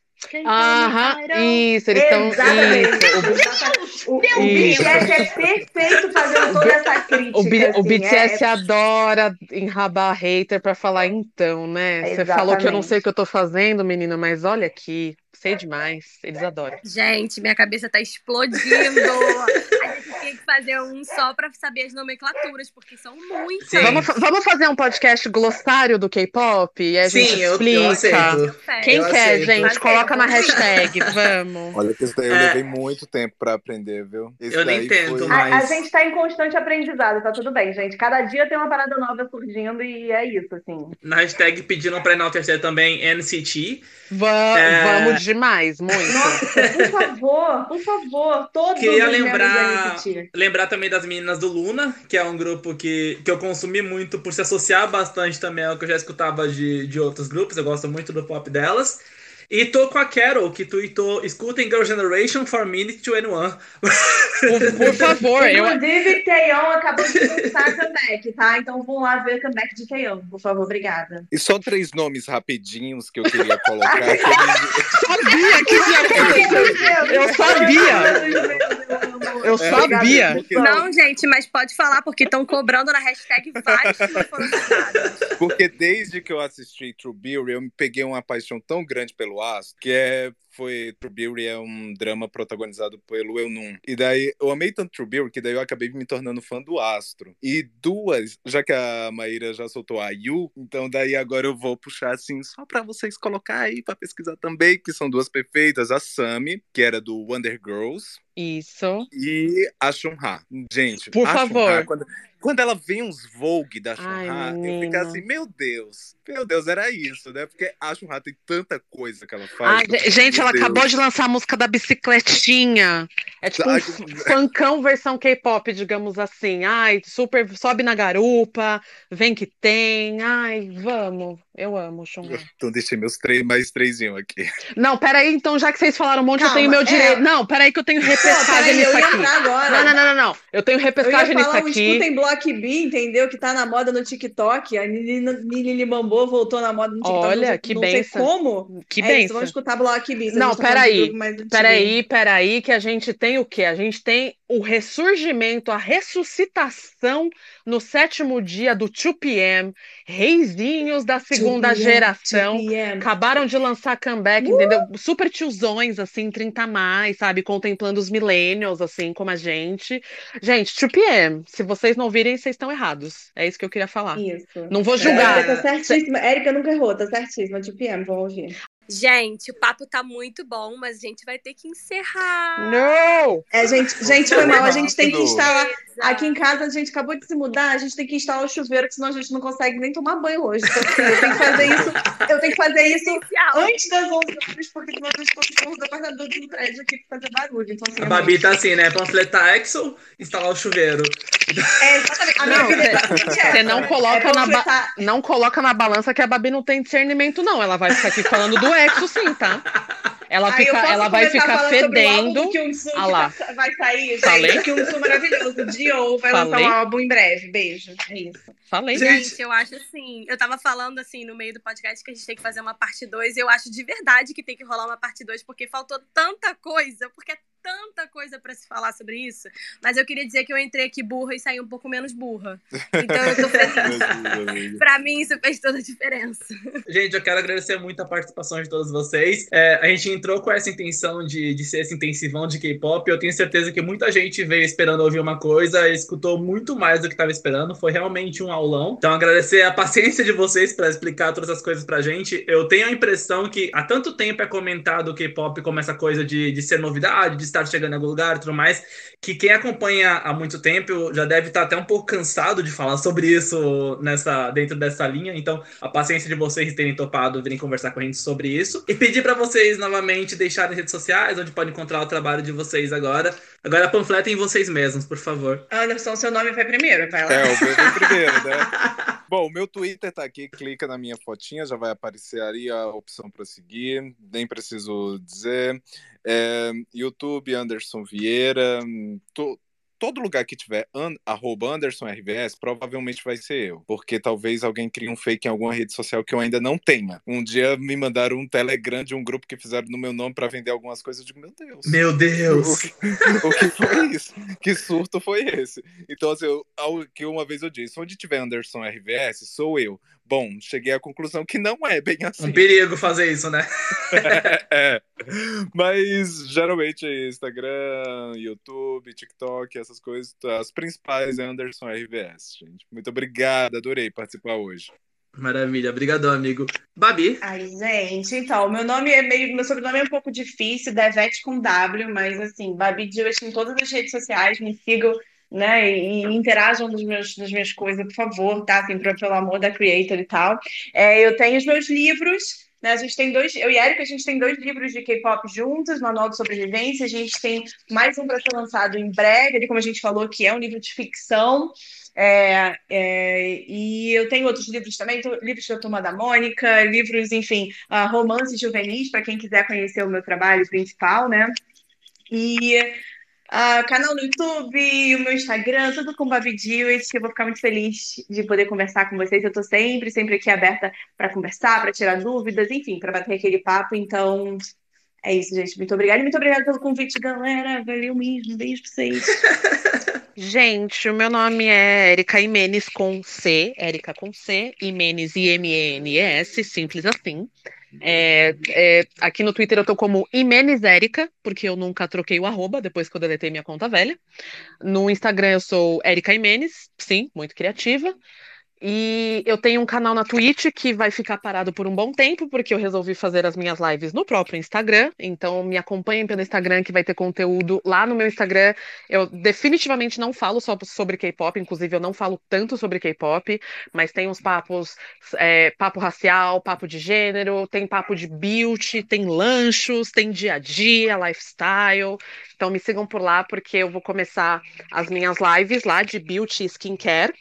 Aham, isso, eles estão Exatamente. isso. O, o Meu Deus! BTS é perfeito fazendo toda essa crítica. O, B- o assim, BTS é- adora enrabar hater pra falar então, né? Você falou que eu não sei o que eu tô fazendo, menina, mas olha aqui, sei demais. Eles adoram. Gente, minha cabeça tá explodindo. Que fazer um só pra saber as nomenclaturas, porque são muitas. Vamos, vamos fazer um podcast glossário do K-pop? E a gente Sim, eu, explica. eu aceito. Quem Eu quer, aceito. gente? Aceito. Coloca na hashtag, vamos. Olha que isso daí eu É. levei muito tempo pra aprender, viu? Esse Eu nem daí tento foi- mais. A, a gente tá em constante aprendizado, tá tudo bem, gente. Cada dia tem uma parada nova surgindo e é isso, assim. Na hashtag pediram pra enaltecer também NCT. Va- É. Vamos demais, muito. Nossa, por favor, por favor, todos Queria os membros lembrar, também das meninas do Luna, que é um grupo que, que eu consumi muito por se associar bastante também ao que eu já escutava de, de outros grupos. Eu gosto muito do pop delas. E tô com a Carol, que tweetou: escutem Girl Generation for Minute to Anyone. Por, por favor, eu, Inclusive, Taeyeon acabou de lançar comeback, tá? Então vamos lá ver o comeback de Taeyeon, por favor, obrigada. E só três nomes rapidinhos que eu queria colocar. que eles- sabia que ia acontecer. Eu sabia. Eu sabia. Porque, Não, gente, mas pode falar, porque estão cobrando na hashtag vários que não foram citados. porque desde que eu assisti True Beauty, eu me peguei uma paixão tão grande pelo Astro, que é foi True Beauty é um drama protagonizado pelo Eunun. E daí eu amei tanto True Beauty que daí eu acabei me tornando fã do Astro. E duas, já que a Maíra já soltou a Yu, então daí agora eu vou puxar assim só pra vocês colocar aí pra pesquisar também, que são duas perfeitas, a Sami, que era do Wonder Girls, Isso. e a Shunha. Gente, Por a favor. Shunha, quando, quando ela vê uns Vogue da Ai, Shunha, eu menina. fico assim, meu Deus, meu Deus, era isso, né? Porque a Shunha tem tanta coisa que ela faz. Ai, ge- gente, Meu ela Deus. acabou de lançar a música da bicicletinha. É tipo um Ai, funkão versão K-pop, digamos assim. Ai, super, sobe na garupa, vem que tem. Ai, vamos. Eu amo, Xunga. Então deixei meus três, mais trêsinho aqui. Não, peraí, então, já que vocês falaram um monte, eu Calma, tenho meu é. direito. Não, peraí que eu tenho repescagem nisso eu ia aqui. Não, não, não, não. Eu tenho Eu ia repescagem nisso falar um aqui. escutem Block B, entendeu? Que tá na moda no TikTok. A Nili Bambô voltou na moda no TikTok. Olha, que não sei benção. como. Que é benção. vamos escutar Block B. Não, peraí. Peraí, peraí, que a gente tem o quê? A gente tem o ressurgimento, a ressuscitação no sétimo dia do 2PM, reizinhos da segunda 2PM, geração. 2PM. Acabaram de lançar comeback, entendeu? Super tiozões, assim, 30 a mais, sabe? Contemplando os millennials, assim, como a gente. Gente, 2PM, se vocês não virem, vocês estão errados. É isso que eu queria falar. Isso. Não vou julgar. Érica tá certíssima. Érica nunca errou, tá certíssima. 2PM, vamos ouvir. Gente, o papo tá muito bom, mas a gente vai ter que encerrar. Não! É, gente, gente, foi mal. A gente tem que instalar. Aqui em casa, a gente acabou de se mudar, a gente tem que instalar o chuveiro, senão a gente não consegue nem tomar banho hoje. Então, assim, eu tenho que fazer isso. Eu tenho que fazer isso antes das 11 horas, porque senão eu estou com os apartadores do prédio aqui pra fazer barulho. Então, assim, A é Babi tá assim, né? Panfletar Exo, instalar o chuveiro. É, exatamente. A minha Não, é você- você não coloca é na ba- Não coloca na balança que a Babi não tem discernimento, não. Ela vai ficar aqui falando do Exo, sim, tá? Ela, fica, ela vai ficar falando sobre o álbum fedendo. do Kyung-soo Ah lá. que vai sair, gente. Falei? O Kyung-soo maravilhoso. Dio vai lançar Falei? um álbum em breve. Beijo. É isso. Falei. Gente, eu acho assim, eu tava falando assim no meio do podcast que a gente tem que fazer uma parte 2, e eu acho de verdade que tem que rolar uma parte 2, porque faltou tanta coisa, porque é tanta coisa pra se falar sobre isso. Mas eu queria dizer que eu entrei aqui burra e saí um pouco menos burra. Então eu tô feliz. pra mim isso fez toda a diferença. Gente, eu quero agradecer muito a participação de todos vocês. É, a gente entrou com essa intenção de, de ser esse intensivão de K-pop. Eu tenho certeza que muita gente veio esperando ouvir uma coisa e escutou muito mais do que estava esperando. Foi realmente um aulão. Então, agradecer a paciência de vocês para explicar todas as coisas pra gente. Eu tenho a impressão que há tanto tempo é comentado o K-pop como essa coisa de, de ser novidade, de estar chegando em algum lugar e tudo mais, que quem acompanha há muito tempo já deve estar até um pouco cansado de falar sobre isso nessa, dentro dessa linha. Então, a paciência de vocês terem topado virem conversar com a gente sobre isso. E pedir para vocês novamente deixarem as redes sociais, onde pode encontrar o trabalho de vocês agora. Agora panfletem vocês mesmos, por favor. Anderson, seu nome vai primeiro. Vai lá. É, o meu primeiro, né? Bom, o meu Twitter tá aqui, clica na minha fotinha, já vai aparecer ali a opção para seguir, nem preciso dizer. É, YouTube, Anderson Vieira, to- todo lugar que tiver an, arroba Anderson RVS, provavelmente vai ser eu. Porque talvez alguém crie um fake em alguma rede social que eu ainda não tenha. Um dia me mandaram um Telegram de um grupo que fizeram no meu nome para vender algumas coisas. Eu digo, meu Deus. Meu Deus! o que foi isso? Que surto foi esse? Então, assim, eu, que uma vez eu disse, onde tiver Anderson RVS, sou eu. Bom, cheguei à conclusão que não é bem assim. Um perigo fazer isso, né? é. Mas geralmente é Instagram, YouTube, TikTok, essas coisas, as principais é Anderson RVS, gente. Muito obrigado, adorei participar hoje. Maravilha, obrigadão, amigo. Babi, Ai, gente, então, meu nome é meio, meu sobrenome é um pouco difícil, Devete com W, mas assim, Babi Dias em todas as redes sociais, me sigam, né, e, e interajam nos meus, nas minhas coisas, por favor, tá? Assim, pra- pelo amor da Creator e tal. É, eu tenho os meus livros, né, a gente tem dois, eu e Erika, a gente tem dois livros de K-pop juntos, Manual de Sobrevivência, a gente tem mais um para ser lançado em breve, ali como a gente falou, que é um livro de ficção, é, é, e eu tenho outros livros também, tô- livros da Turma da Mônica, livros, enfim, ah, romances juvenis, para quem quiser conhecer o meu trabalho principal, né? E ah, canal no YouTube, o meu Instagram, tudo com Babi Dewitt. Eu vou ficar muito feliz de poder conversar com vocês. Eu estou sempre, sempre aqui aberta para conversar, para tirar dúvidas, enfim, para bater aquele papo. Então, É isso, gente. Muito obrigada. E muito obrigada pelo convite, galera. Valeu mesmo. Beijo pra vocês. Gente, o meu nome é Erika Imenes com C, Erika com C, Imenes I-M-E-N-E-S, simples assim. É, é, aqui no Twitter eu tô como Imenes Erika, porque eu nunca troquei o arroba depois que eu deletei minha conta velha. No Instagram eu sou Erika Imenes, sim, muito criativa. E eu tenho um canal na Twitch que vai ficar parado por um bom tempo, porque eu resolvi fazer as minhas lives no próprio Instagram. Então me acompanhem pelo Instagram, que vai ter conteúdo lá no meu Instagram. Eu definitivamente não falo só sobre K-pop, inclusive eu não falo tanto sobre K-pop, mas tem uns papos, é, papo racial, papo de gênero, tem papo de beauty, tem lanchos, tem dia a dia, lifestyle. Então me sigam por lá, porque eu vou começar as minhas lives lá de beauty e skincare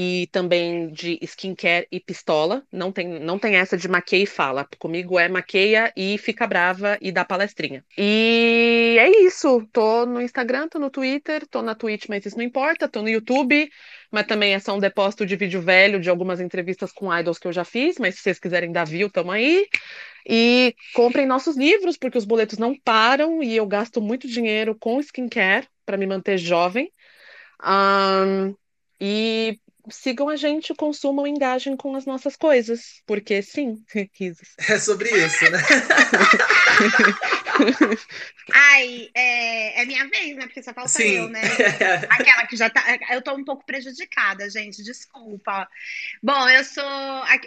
e também de skincare e pistola. Não tem, não tem essa de maqueia e fala. Comigo é maqueia e fica brava e dá palestrinha. E é isso. Tô no Instagram, tô no Twitter, tô na Twitch, mas isso não importa. Tô no YouTube, mas também é só um depósito de vídeo velho de algumas entrevistas com idols que eu já fiz. Mas se vocês quiserem dar view, tamo aí. E comprem nossos livros, porque os boletos não param e eu gasto muito dinheiro com skincare para me manter jovem. Um, e sigam a gente, consumam, engajem com as nossas coisas. Porque sim, risos. É sobre isso, né? Ai, é, é, minha vez, né? Porque só falta Sim. eu, né? Aquela que já tá. Eu tô um pouco prejudicada, gente, desculpa. Bom, eu sou.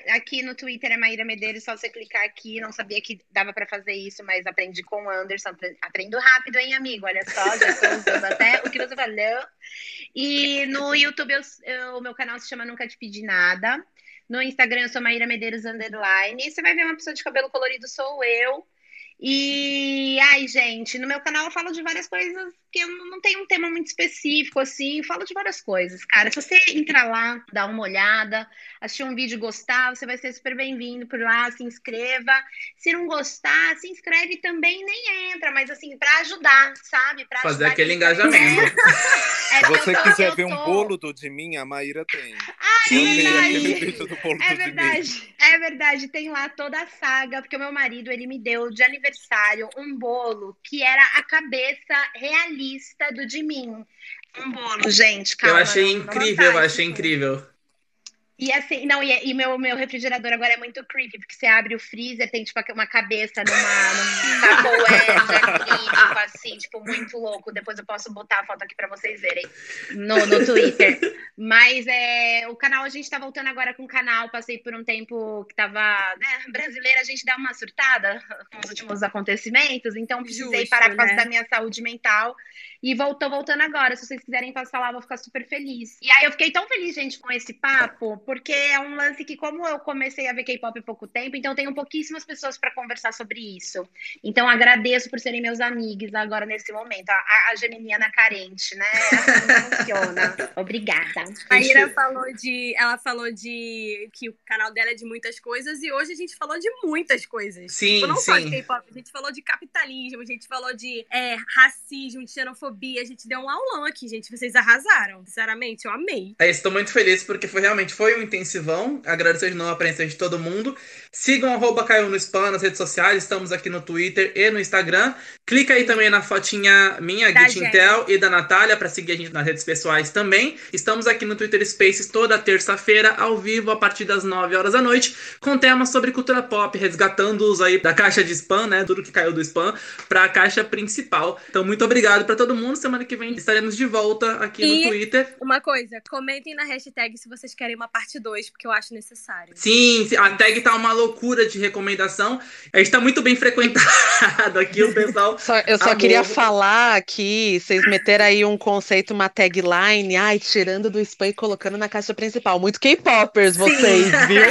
Aqui no Twitter é Maíra Medeiros, só você clicar aqui. Não sabia que dava pra fazer isso, mas aprendi com o Anderson. Aprendo rápido, hein, amigo? Olha só, já tô usando até o que você falou. E no YouTube, o meu canal se chama Nunca Te Pedi Nada. No Instagram eu sou Maíra Medeiros Underline. E você vai ver uma pessoa de cabelo colorido, sou eu. E, ai, gente, no meu canal eu falo de várias coisas que eu não tenho um tema muito específico, assim, eu falo de várias coisas, cara. Se você entrar lá, dar uma olhada, assistir um vídeo e gostar, você vai ser super bem-vindo por lá, se inscreva. Se não gostar, se inscreve também, nem entra, mas assim, para ajudar, sabe? Pra Fazer aquele engajamento. é, se você quiser ver tô... um bolo do de mim, a Maíra tem. Ai, ai. É verdade, é verdade, tem lá toda a saga, porque o meu marido, ele me deu de aniversário um bolo que era a cabeça realista lista do de mim. Um bolo, gente, calma. Eu achei incrível, eu achei incrível. E assim, não, e, e, meu, meu refrigerador agora é muito creepy, porque você abre o freezer, tem tipo uma cabeça numa, num tapoé assim, tipo, muito louco. Depois eu posso botar a foto aqui pra vocês verem no, no Twitter. Mas é, o canal, a gente tá voltando agora com o canal. Passei por um tempo que tava, né, brasileira, a gente dá uma surtada com os últimos acontecimentos, então precisei Justo, parar por causa né? da minha saúde mental. E voltou voltando agora. Se vocês quiserem passar lá, eu vou ficar super feliz. E aí eu fiquei tão feliz, gente, com esse papo, porque é um lance que, como eu comecei a ver K-pop há pouco tempo, então tenho pouquíssimas pessoas para conversar sobre isso. Então agradeço por serem meus amigos agora nesse momento. A, a geminiana carente, né? Assim funciona. Obrigada. A Ira falou de. Ela falou de que o canal dela é de muitas coisas e hoje a gente falou de muitas coisas. Sim. Tipo, não sim. só de K-pop, a gente falou de capitalismo, a gente falou de é, racismo, de xenofobia, a gente deu um aulão aqui, gente. Vocês arrasaram. Sinceramente, eu amei. É, estou muito feliz porque foi realmente foi um intensivão. Agradecer de novo a presença de todo mundo. Sigam arroba Caiu no Spam nas redes sociais. Estamos aqui no Twitter e no Instagram. Clica aí também na fotinha minha, da Intel e da Natália, para seguir a gente nas redes pessoais também. Estamos aqui no Twitter Spaces toda terça-feira, ao vivo, a partir das 9 horas da noite, com temas sobre cultura pop, resgatando-os aí da caixa de spam, né? Tudo que caiu do spam, para a caixa principal. Então, muito obrigado para todo mundo. Semana que vem estaremos de volta aqui e no Twitter. Uma coisa, comentem na hashtag se vocês querem uma parte 2, porque eu acho necessário. Sim, a tag tá uma loucura de recomendação. A gente tá muito bem frequentado aqui, o pessoal. Só, eu só amor. queria falar aqui, vocês meteram aí um conceito, uma tagline, ai, tirando do spam e colocando na caixa principal. Muito K-popers vocês, viu?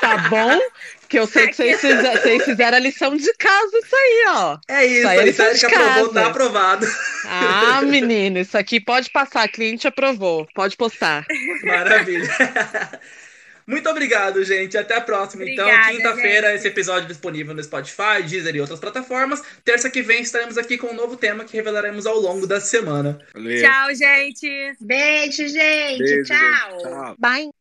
Tá bom? Que eu sei que vocês fizeram, vocês fizeram a lição de casa, isso aí, ó. É isso, isso aí, a lição de aprovou, tá aprovado. Ah, menino, isso aqui pode passar, cliente aprovou, pode postar. Maravilha. Muito obrigado, gente. Até a próxima. Então, Obrigada, então, quinta-feira, esse episódio disponível no Spotify, Deezer e outras plataformas. Terça que vem estaremos aqui com um novo tema que revelaremos ao longo da semana. Valeu. Tchau, gente. Beijo, gente. Beijo, tchau. Gente. Tchau. Bye.